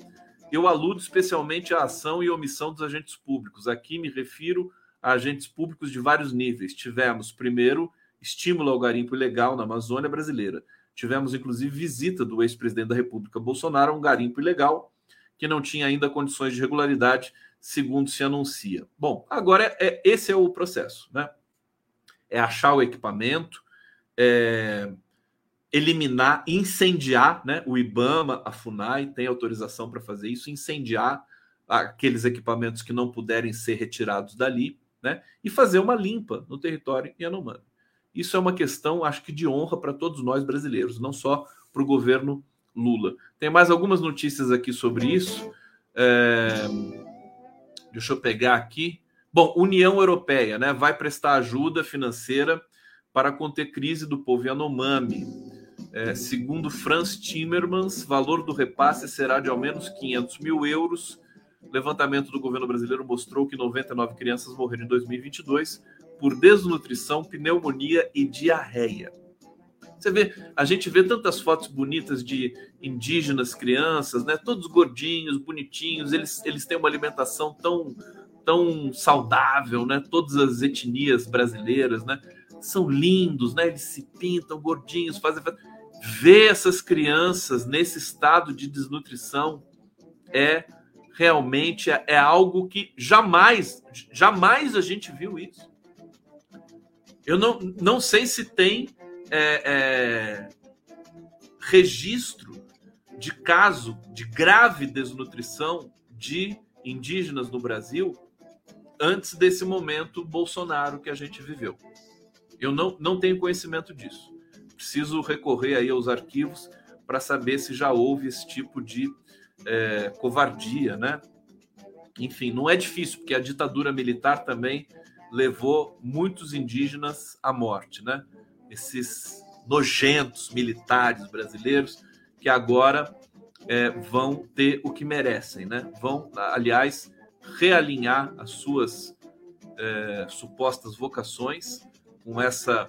eu aludo especialmente à ação e omissão dos agentes públicos. Aqui me refiro a agentes públicos de vários níveis. Tivemos, primeiro, estímulo ao garimpo ilegal na Amazônia brasileira. Tivemos, inclusive, visita do ex-presidente da República Bolsonaro a um garimpo ilegal que não tinha ainda condições de regularidade, segundo se anuncia. Bom, agora é, é esse é o processo, né? É achar o equipamento, é, eliminar, incendiar, né? O IBAMA, a FUNAI tem autorização para fazer isso, incendiar aqueles equipamentos que não puderem ser retirados dali, né? E fazer uma limpa no território Yanomami. Isso é uma questão, acho que, de honra para todos nós brasileiros, não só para o governo Lula. Tem mais algumas notícias aqui sobre isso. É... Deixa eu pegar aqui. Bom, União Europeia né, vai prestar ajuda financeira para conter crise do povo Yanomami. É, segundo Franz Timmermans, valor do repasse será de ao menos 500 mil euros. levantamento do governo brasileiro mostrou que 99 crianças morreram em 2022 por desnutrição, pneumonia e diarreia. Você vê, a gente vê tantas fotos bonitas de indígenas, crianças, né? Todos gordinhos, bonitinhos, eles, eles têm uma alimentação tão tão saudável, né? Todas as etnias brasileiras, né? São lindos, né? Eles se pintam gordinhos, fazem ver essas crianças nesse estado de desnutrição é realmente é, é algo que jamais, jamais a gente viu isso. Eu não, não sei se tem é, é, registro de caso de grave desnutrição de indígenas no Brasil antes desse momento Bolsonaro que a gente viveu. Eu não, não tenho conhecimento disso. Preciso recorrer aí aos arquivos para saber se já houve esse tipo de é, covardia, né? Enfim, não é difícil, porque a ditadura militar também levou muitos indígenas à morte, né? esses nojentos militares brasileiros que agora é, vão ter o que merecem, né? Vão, aliás, realinhar as suas é, supostas vocações com essa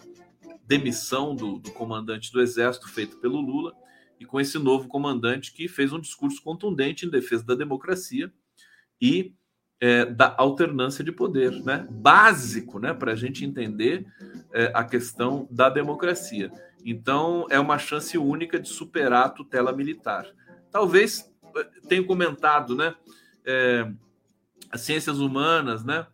demissão do, do comandante do Exército feito pelo Lula e com esse novo comandante que fez um discurso contundente em defesa da democracia e é, da alternância de poder, né? básico né? para a gente entender é, a questão da democracia. Então, é uma chance única de superar a tutela militar. Talvez é, tenha comentado, né? É, as ciências humanas, né?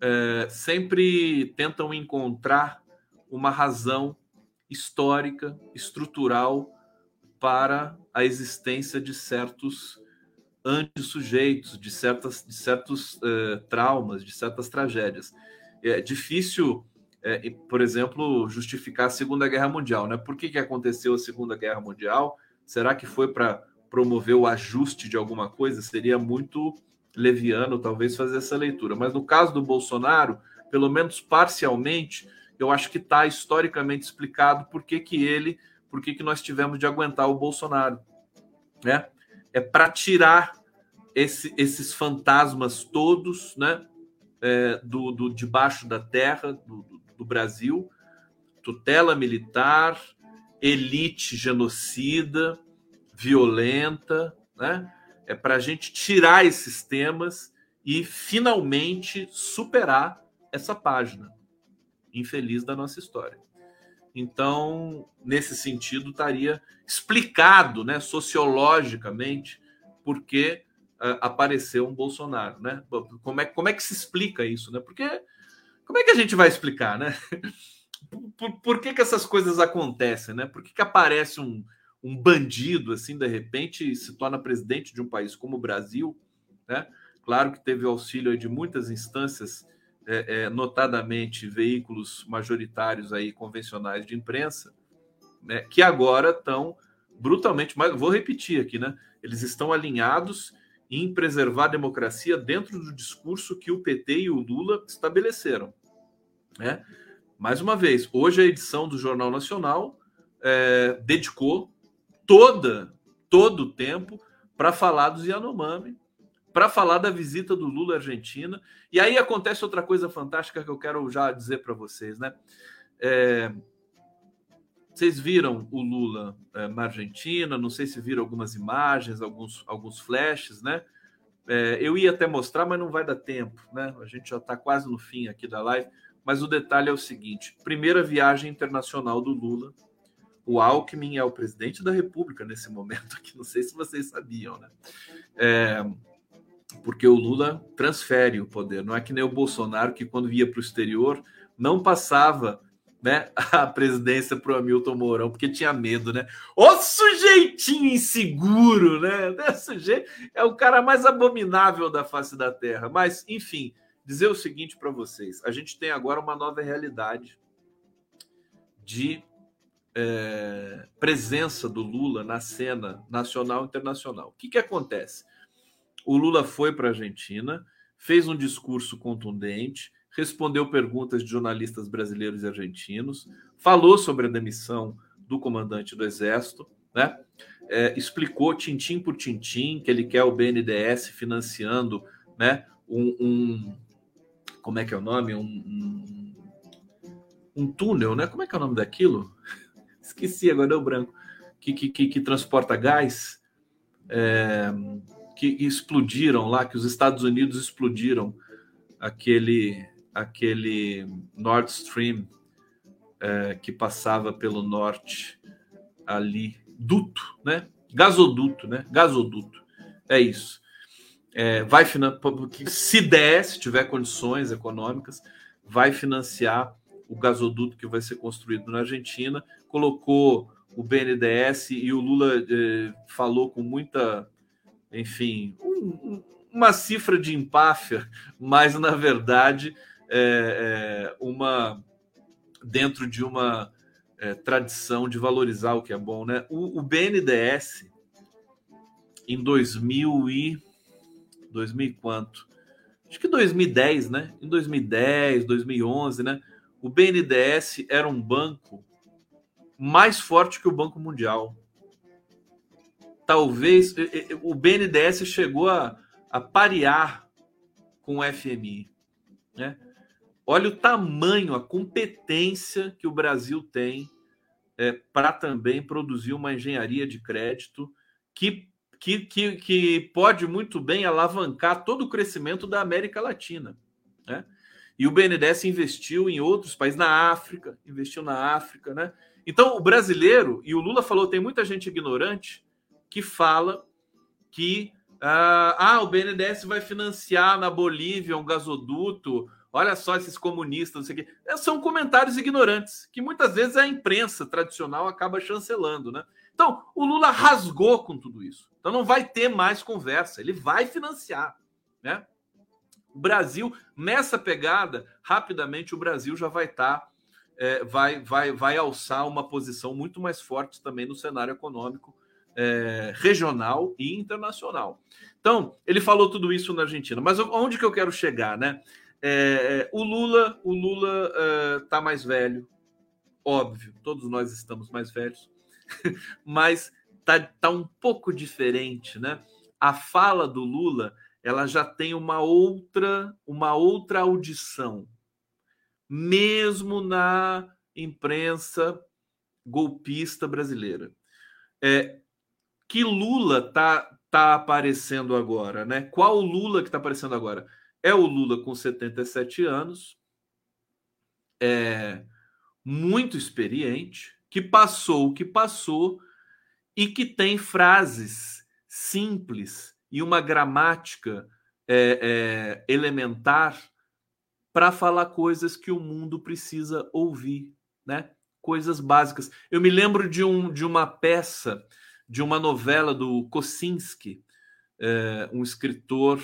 É, sempre tentam encontrar uma razão histórica, estrutural para a existência de certos antissujeitos, de, certas, de certos uh, traumas, de certas tragédias. É difícil, é, por exemplo, justificar a Segunda Guerra Mundial. Né? Por que, que aconteceu a Segunda Guerra Mundial? Será que foi para promover o ajuste de alguma coisa? Seria muito leviano, talvez, fazer essa leitura. Mas no caso do Bolsonaro, pelo menos parcialmente, eu acho que está historicamente explicado por que, que ele, por que, que nós tivemos de aguentar o Bolsonaro. Né? é para tirar esse, esses fantasmas todos, né, é, do, do debaixo da terra do, do, do Brasil, tutela militar, elite genocida, violenta, né? É para a gente tirar esses temas e finalmente superar essa página infeliz da nossa história. Então, nesse sentido, estaria explicado, né, sociologicamente, por que uh, apareceu um Bolsonaro, né? Como é, como é que se explica isso, né? Porque como é que a gente vai explicar, né? Por, por que, que essas coisas acontecem, né? Por que, que aparece um, um bandido assim de repente e se torna presidente de um país como o Brasil, né? Claro que teve auxílio de muitas instâncias é, é, notadamente veículos majoritários aí convencionais de imprensa, né, que agora estão brutalmente, mas vou repetir aqui, né? Eles estão alinhados em preservar a democracia dentro do discurso que o PT e o Lula estabeleceram. Né? Mais uma vez, hoje a edição do Jornal Nacional é, dedicou toda todo o tempo para falar dos Yanomami, para falar da visita do Lula à Argentina. E aí acontece outra coisa fantástica que eu quero já dizer para vocês, né? É, vocês viram o Lula é, na Argentina? Não sei se viram algumas imagens, alguns, alguns flashes, né? É, eu ia até mostrar, mas não vai dar tempo, né? A gente já está quase no fim aqui da live. Mas o detalhe é o seguinte: primeira viagem internacional do Lula. O Alckmin é o presidente da República nesse momento aqui. Não sei se vocês sabiam, né? É, porque o Lula transfere o poder. Não é que nem o Bolsonaro que quando ia para o exterior não passava né, a presidência para o Hamilton Mourão, porque tinha medo, né? O sujeitinho inseguro, né? Jeito, é o cara mais abominável da face da terra. Mas, enfim, dizer o seguinte para vocês: a gente tem agora uma nova realidade de é, presença do Lula na cena nacional e internacional. O que, que acontece? O Lula foi para a Argentina, fez um discurso contundente, respondeu perguntas de jornalistas brasileiros e argentinos, falou sobre a demissão do comandante do Exército, né? É, explicou tintim por tintim que ele quer o BNDES financiando né, um, um como é que é o nome? Um, um, um, túnel, né? Como é que é o nome daquilo? Esqueci, agora deu branco. Que, que, que, que transporta gás. É, que explodiram lá, que os Estados Unidos explodiram aquele aquele Nord Stream é, que passava pelo norte ali, duto, né? Gasoduto, né? Gasoduto. É isso. É, vai se der, se tiver condições econômicas, vai financiar o gasoduto que vai ser construído na Argentina. Colocou o BNDES e o Lula eh, falou com muita enfim, um, uma cifra de empáfia, mas na verdade é, é uma dentro de uma é, tradição de valorizar o que é bom, né? O, o BNDES em 2000 e 2000 e quanto? Acho que 2010, né? Em 2010, 2011, né? O BNDES era um banco mais forte que o Banco Mundial talvez o BNDES chegou a, a parear com o FMI. Né? Olha o tamanho, a competência que o Brasil tem é, para também produzir uma engenharia de crédito que, que, que, que, pode muito bem alavancar todo o crescimento da América Latina. Né? E o BNDES investiu em outros países, na África, investiu na África. Né? Então, o brasileiro, e o Lula falou, tem muita gente ignorante que fala que uh, ah, o BNDES vai financiar na Bolívia um gasoduto. Olha só esses comunistas, não sei o quê. É, são comentários ignorantes que muitas vezes a imprensa tradicional acaba chancelando, né? Então, o Lula rasgou com tudo isso. Então não vai ter mais conversa, ele vai financiar, né? O Brasil, nessa pegada, rapidamente o Brasil já vai estar, tá, é, vai, vai, vai alçar uma posição muito mais forte também no cenário econômico é, regional e internacional. Então, ele falou tudo isso na Argentina. Mas onde que eu quero chegar, né? É, o Lula, o Lula está é, mais velho, óbvio, todos nós estamos mais velhos, mas tá, tá um pouco diferente, né? A fala do Lula, ela já tem uma outra, uma outra audição, mesmo na imprensa golpista brasileira. É, que Lula tá tá aparecendo agora, né? Qual Lula que está aparecendo agora? É o Lula com 77 anos, é muito experiente, que passou o que passou e que tem frases simples e uma gramática é, é, elementar para falar coisas que o mundo precisa ouvir, né? Coisas básicas. Eu me lembro de, um, de uma peça de uma novela do Kosinski, é, um escritor.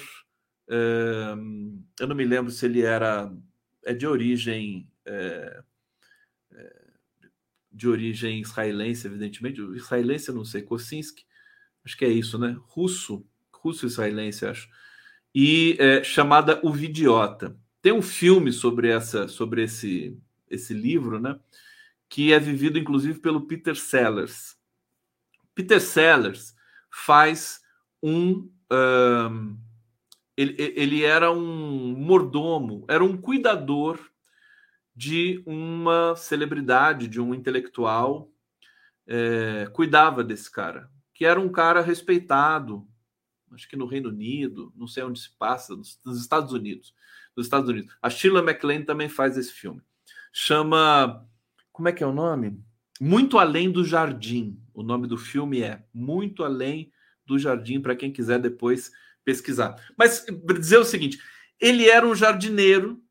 Eu não me lembro se ele era é de origem é, é, de origem israelense, evidentemente. Israelense, não sei, Kosinski, acho que é isso, né? Russo, russo-israelense, acho. E é, chamada O Vidiota. Tem um filme sobre essa, sobre esse, esse livro, né? Que é vivido, inclusive, pelo Peter Sellers. Peter Sellers faz um, um ele, ele era um mordomo, era um cuidador de uma celebridade, de um intelectual, é, cuidava desse cara, que era um cara respeitado, acho que no Reino Unido, não sei onde se passa, nos, nos Estados Unidos. Nos Estados Unidos. A Sheila MacLaine também faz esse filme. Chama. Como é que é o nome? Muito Além do Jardim. O nome do filme é Muito Além do Jardim, para quem quiser depois pesquisar. Mas dizer o seguinte: ele era um jardineiro.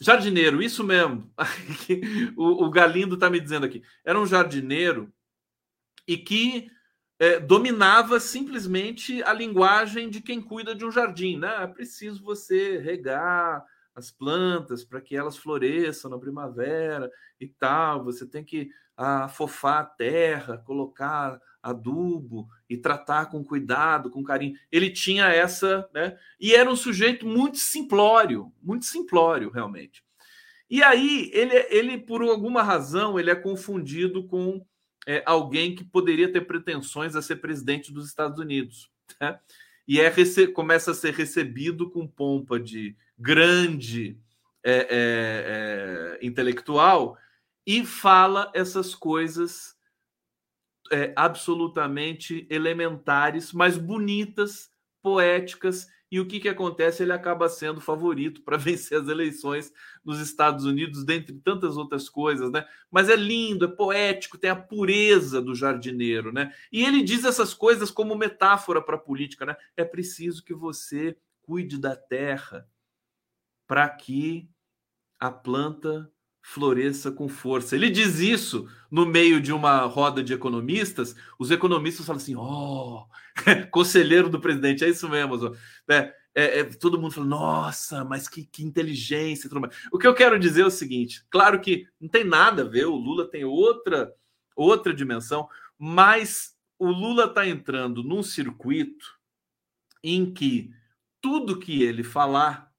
Jardineiro, isso mesmo. o, o Galindo está me dizendo aqui. Era um jardineiro e que é, dominava simplesmente a linguagem de quem cuida de um jardim. Né? É preciso você regar as plantas para que elas floresçam na primavera e tal. Você tem que afofar a terra, colocar adubo e tratar com cuidado, com carinho. Ele tinha essa, né? E era um sujeito muito simplório, muito simplório, realmente. E aí, ele, ele por alguma razão, ele é confundido com é, alguém que poderia ter pretensões a ser presidente dos Estados Unidos. Né? E é, começa a ser recebido com pompa de grande é, é, é intelectual e fala essas coisas é, absolutamente elementares, mas bonitas, poéticas. E o que, que acontece? Ele acaba sendo favorito para vencer as eleições nos Estados Unidos, dentre tantas outras coisas, né? Mas é lindo, é poético, tem a pureza do jardineiro, né? E ele diz essas coisas como metáfora para a política, né? É preciso que você cuide da terra para que a planta floresça com força. Ele diz isso no meio de uma roda de economistas. Os economistas falam assim: ó, oh, conselheiro do presidente, é isso mesmo. É, é, é, todo mundo fala, nossa, mas que, que inteligência. O que eu quero dizer é o seguinte: claro que não tem nada a ver, o Lula tem outra, outra dimensão, mas o Lula está entrando num circuito em que tudo que ele falar,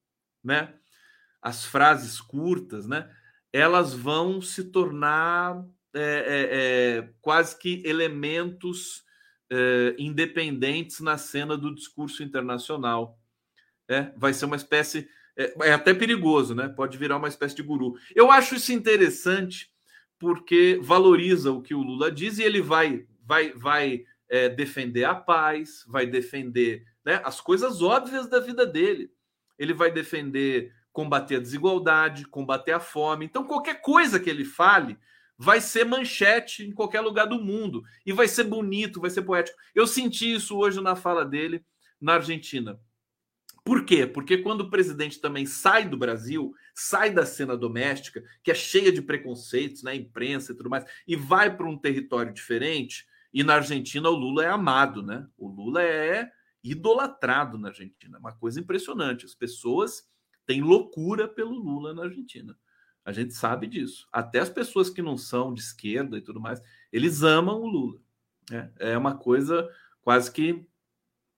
né, as frases curtas, né, elas vão se tornar é, é, é, quase que elementos é, independentes na cena do discurso internacional. É, vai ser uma espécie. É, é, até perigoso, né? Pode virar uma espécie de guru. Eu acho isso interessante porque valoriza o que o Lula diz e ele vai, vai, vai defender a paz, vai defender né, as coisas óbvias da vida dele. Ele vai defender combater a desigualdade, combater a fome. Então, qualquer coisa que ele fale vai ser manchete em qualquer lugar do mundo e vai ser bonito, vai ser poético. Eu senti isso hoje na fala dele na Argentina. Por quê? Porque quando o presidente também sai do Brasil, sai da cena doméstica, que é cheia de preconceitos na né, imprensa e tudo mais, e vai para um território diferente, e na Argentina o Lula é amado, né? O Lula é idolatrado na Argentina, é uma coisa impressionante. As pessoas tem loucura pelo Lula na Argentina. A gente sabe disso. Até as pessoas que não são de esquerda e tudo mais, eles amam o Lula. Né? É uma coisa quase que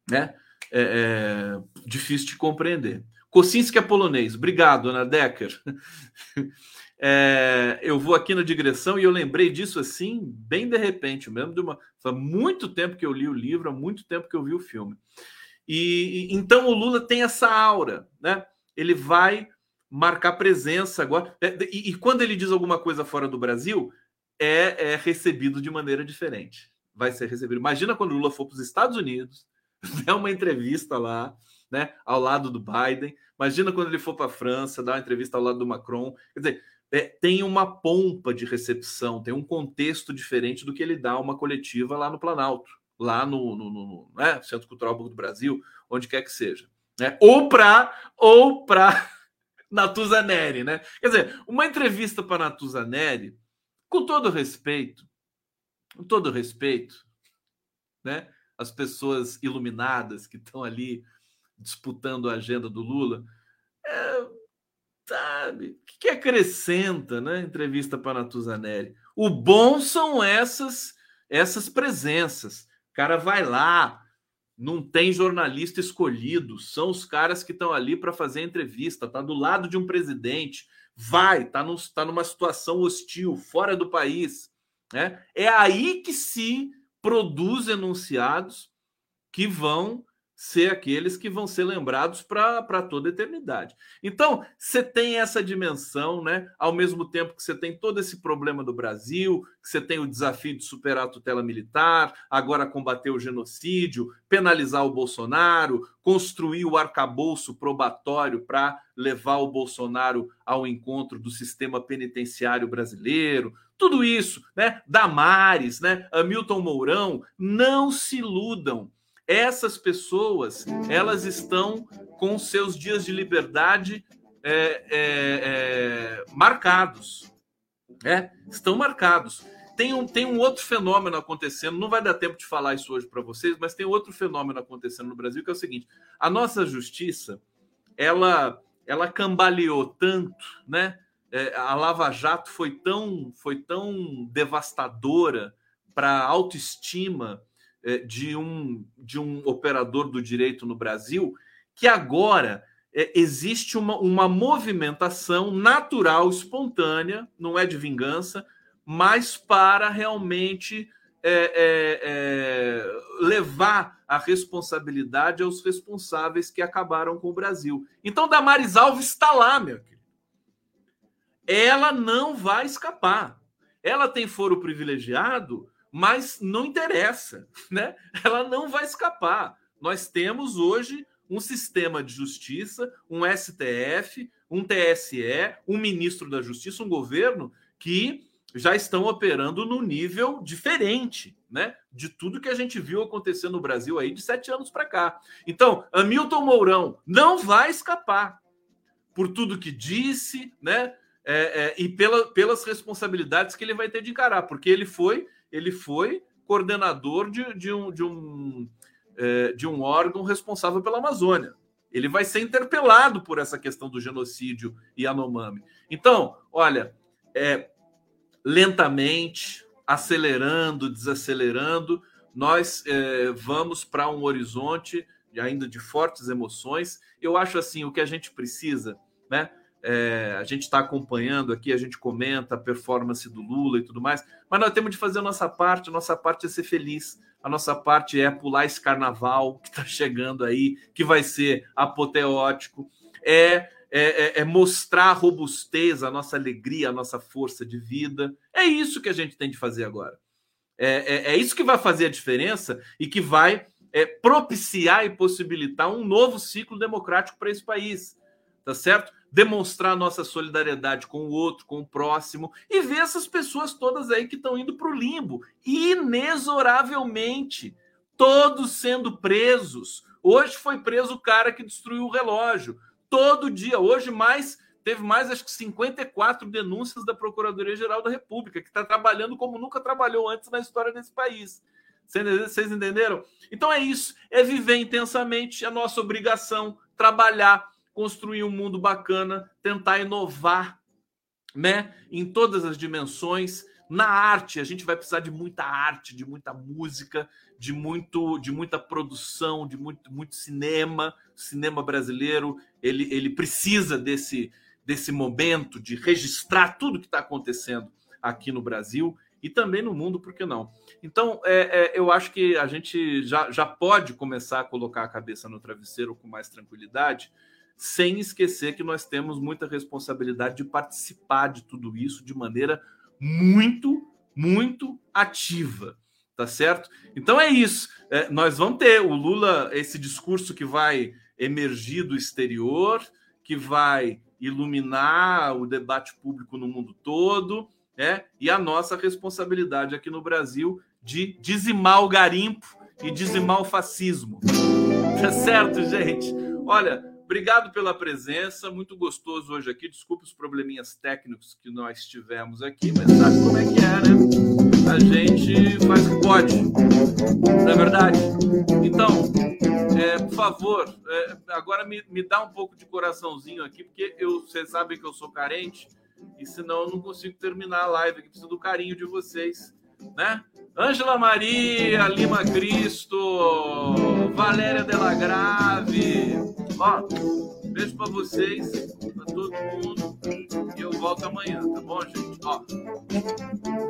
né, é, é difícil de compreender. Kocinski é polonês. Obrigado, Ana Decker. É, eu vou aqui na digressão e eu lembrei disso assim, bem de repente, mesmo de uma. Muito tempo que eu li o livro, há muito tempo que eu vi o filme. E, e então o Lula tem essa aura, né? Ele vai marcar presença agora. É, e, e, quando ele diz alguma coisa fora do Brasil, é, é recebido de maneira diferente. Vai ser recebido. Imagina quando Lula for para os Estados Unidos, der uma entrevista lá, né, ao lado do Biden. Imagina quando ele for para a França, dar uma entrevista ao lado do Macron. Quer dizer, é, tem uma pompa de recepção, tem um contexto diferente do que ele dá uma coletiva lá no Planalto, lá no, no, no né, Centro Cultural do Brasil, onde quer que seja. Né? Ou para ou para Natuza Neri, né? Quer dizer, uma entrevista para Natuza Neri, com todo respeito, com todo respeito, né? As pessoas iluminadas que estão ali disputando a agenda do Lula, é, sabe, o que, que acrescenta, né? Entrevista para Natuza Neri. O bom são essas essas presenças. O cara vai lá, não tem jornalista escolhido, são os caras que estão ali para fazer entrevista, tá do lado de um presidente, vai, tá, no, tá numa situação hostil, fora do país. Né? É aí que se produz enunciados que vão ser aqueles que vão ser lembrados para toda eternidade. Então, você tem essa dimensão, né? Ao mesmo tempo que você tem todo esse problema do Brasil, que você tem o desafio de superar a tutela militar, agora combater o genocídio, penalizar o Bolsonaro, construir o arcabouço probatório para levar o Bolsonaro ao encontro do sistema penitenciário brasileiro, tudo isso, né? Damares, né? Hamilton Mourão, não se iludam essas pessoas elas estão com seus dias de liberdade é, é, é, marcados, né? estão marcados. Tem um, tem um outro fenômeno acontecendo, não vai dar tempo de falar isso hoje para vocês, mas tem outro fenômeno acontecendo no Brasil que é o seguinte: a nossa justiça ela ela cambaleou tanto, né? É, a Lava Jato foi tão foi tão devastadora para a autoestima de um, de um operador do direito no Brasil, que agora é, existe uma, uma movimentação natural, espontânea, não é de vingança, mas para realmente é, é, levar a responsabilidade aos responsáveis que acabaram com o Brasil. Então, Damares Alves está lá, meu querido. Ela não vai escapar. Ela tem foro privilegiado mas não interessa, né? Ela não vai escapar. Nós temos hoje um sistema de justiça, um STF, um TSE, um ministro da Justiça, um governo que já estão operando no nível diferente, né? De tudo que a gente viu acontecer no Brasil aí de sete anos para cá. Então, Hamilton Mourão não vai escapar por tudo que disse, né? É, é, e pela, pelas responsabilidades que ele vai ter de encarar, porque ele foi ele foi coordenador de, de um, de, um, é, de um órgão responsável pela Amazônia. Ele vai ser interpelado por essa questão do genocídio e Anomami. Então, olha, é, lentamente, acelerando, desacelerando, nós é, vamos para um horizonte ainda de fortes emoções. Eu acho assim, o que a gente precisa, né? É, a gente está acompanhando aqui, a gente comenta a performance do Lula e tudo mais, mas nós temos de fazer a nossa parte, a nossa parte é ser feliz, a nossa parte é pular esse carnaval que está chegando aí, que vai ser apoteótico, é, é, é, é mostrar a robustez, a nossa alegria, a nossa força de vida. É isso que a gente tem de fazer agora. É, é, é isso que vai fazer a diferença e que vai é, propiciar e possibilitar um novo ciclo democrático para esse país, tá certo? demonstrar nossa solidariedade com o outro, com o próximo, e ver essas pessoas todas aí que estão indo para o limbo, inexoravelmente, todos sendo presos. Hoje foi preso o cara que destruiu o relógio. Todo dia, hoje mais teve mais acho que 54 denúncias da Procuradoria-Geral da República, que está trabalhando como nunca trabalhou antes na história desse país. Vocês entenderam? Então é isso, é viver intensamente, a nossa obrigação, trabalhar, construir um mundo bacana, tentar inovar, né, em todas as dimensões. Na arte, a gente vai precisar de muita arte, de muita música, de muito, de muita produção, de muito, muito cinema. O cinema brasileiro, ele, ele precisa desse, desse momento de registrar tudo que está acontecendo aqui no Brasil e também no mundo, por que não? Então, é, é, eu acho que a gente já, já pode começar a colocar a cabeça no travesseiro com mais tranquilidade, sem esquecer que nós temos muita responsabilidade de participar de tudo isso de maneira muito, muito ativa. Tá certo? Então é isso. É, nós vamos ter o Lula, esse discurso que vai emergir do exterior, que vai iluminar o debate público no mundo todo, né? e a nossa responsabilidade aqui no Brasil de dizimar o garimpo e dizimar o fascismo. Tá certo, gente? Olha, Obrigado pela presença, muito gostoso hoje aqui. Desculpe os probleminhas técnicos que nós tivemos aqui, mas sabe como é que é, né? A gente faz o que pode, não é verdade? Então, é, por favor, é, agora me, me dá um pouco de coraçãozinho aqui, porque eu, vocês sabem que eu sou carente e senão eu não consigo terminar a live aqui. Preciso do carinho de vocês, né? Ângela Maria, Lima Cristo, Valéria Delagrave. Ó, beijo pra vocês, pra todo mundo. E eu volto amanhã, tá bom, gente? Ó,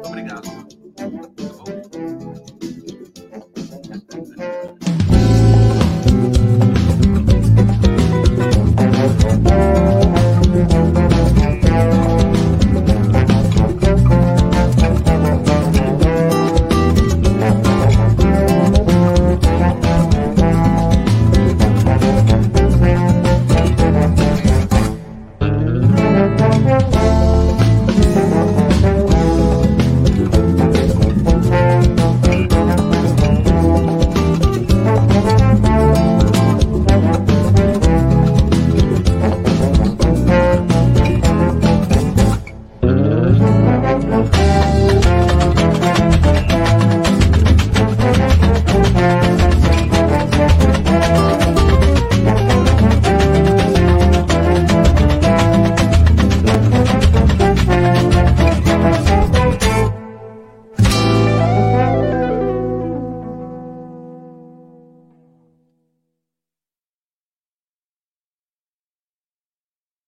obrigado. Tá bom?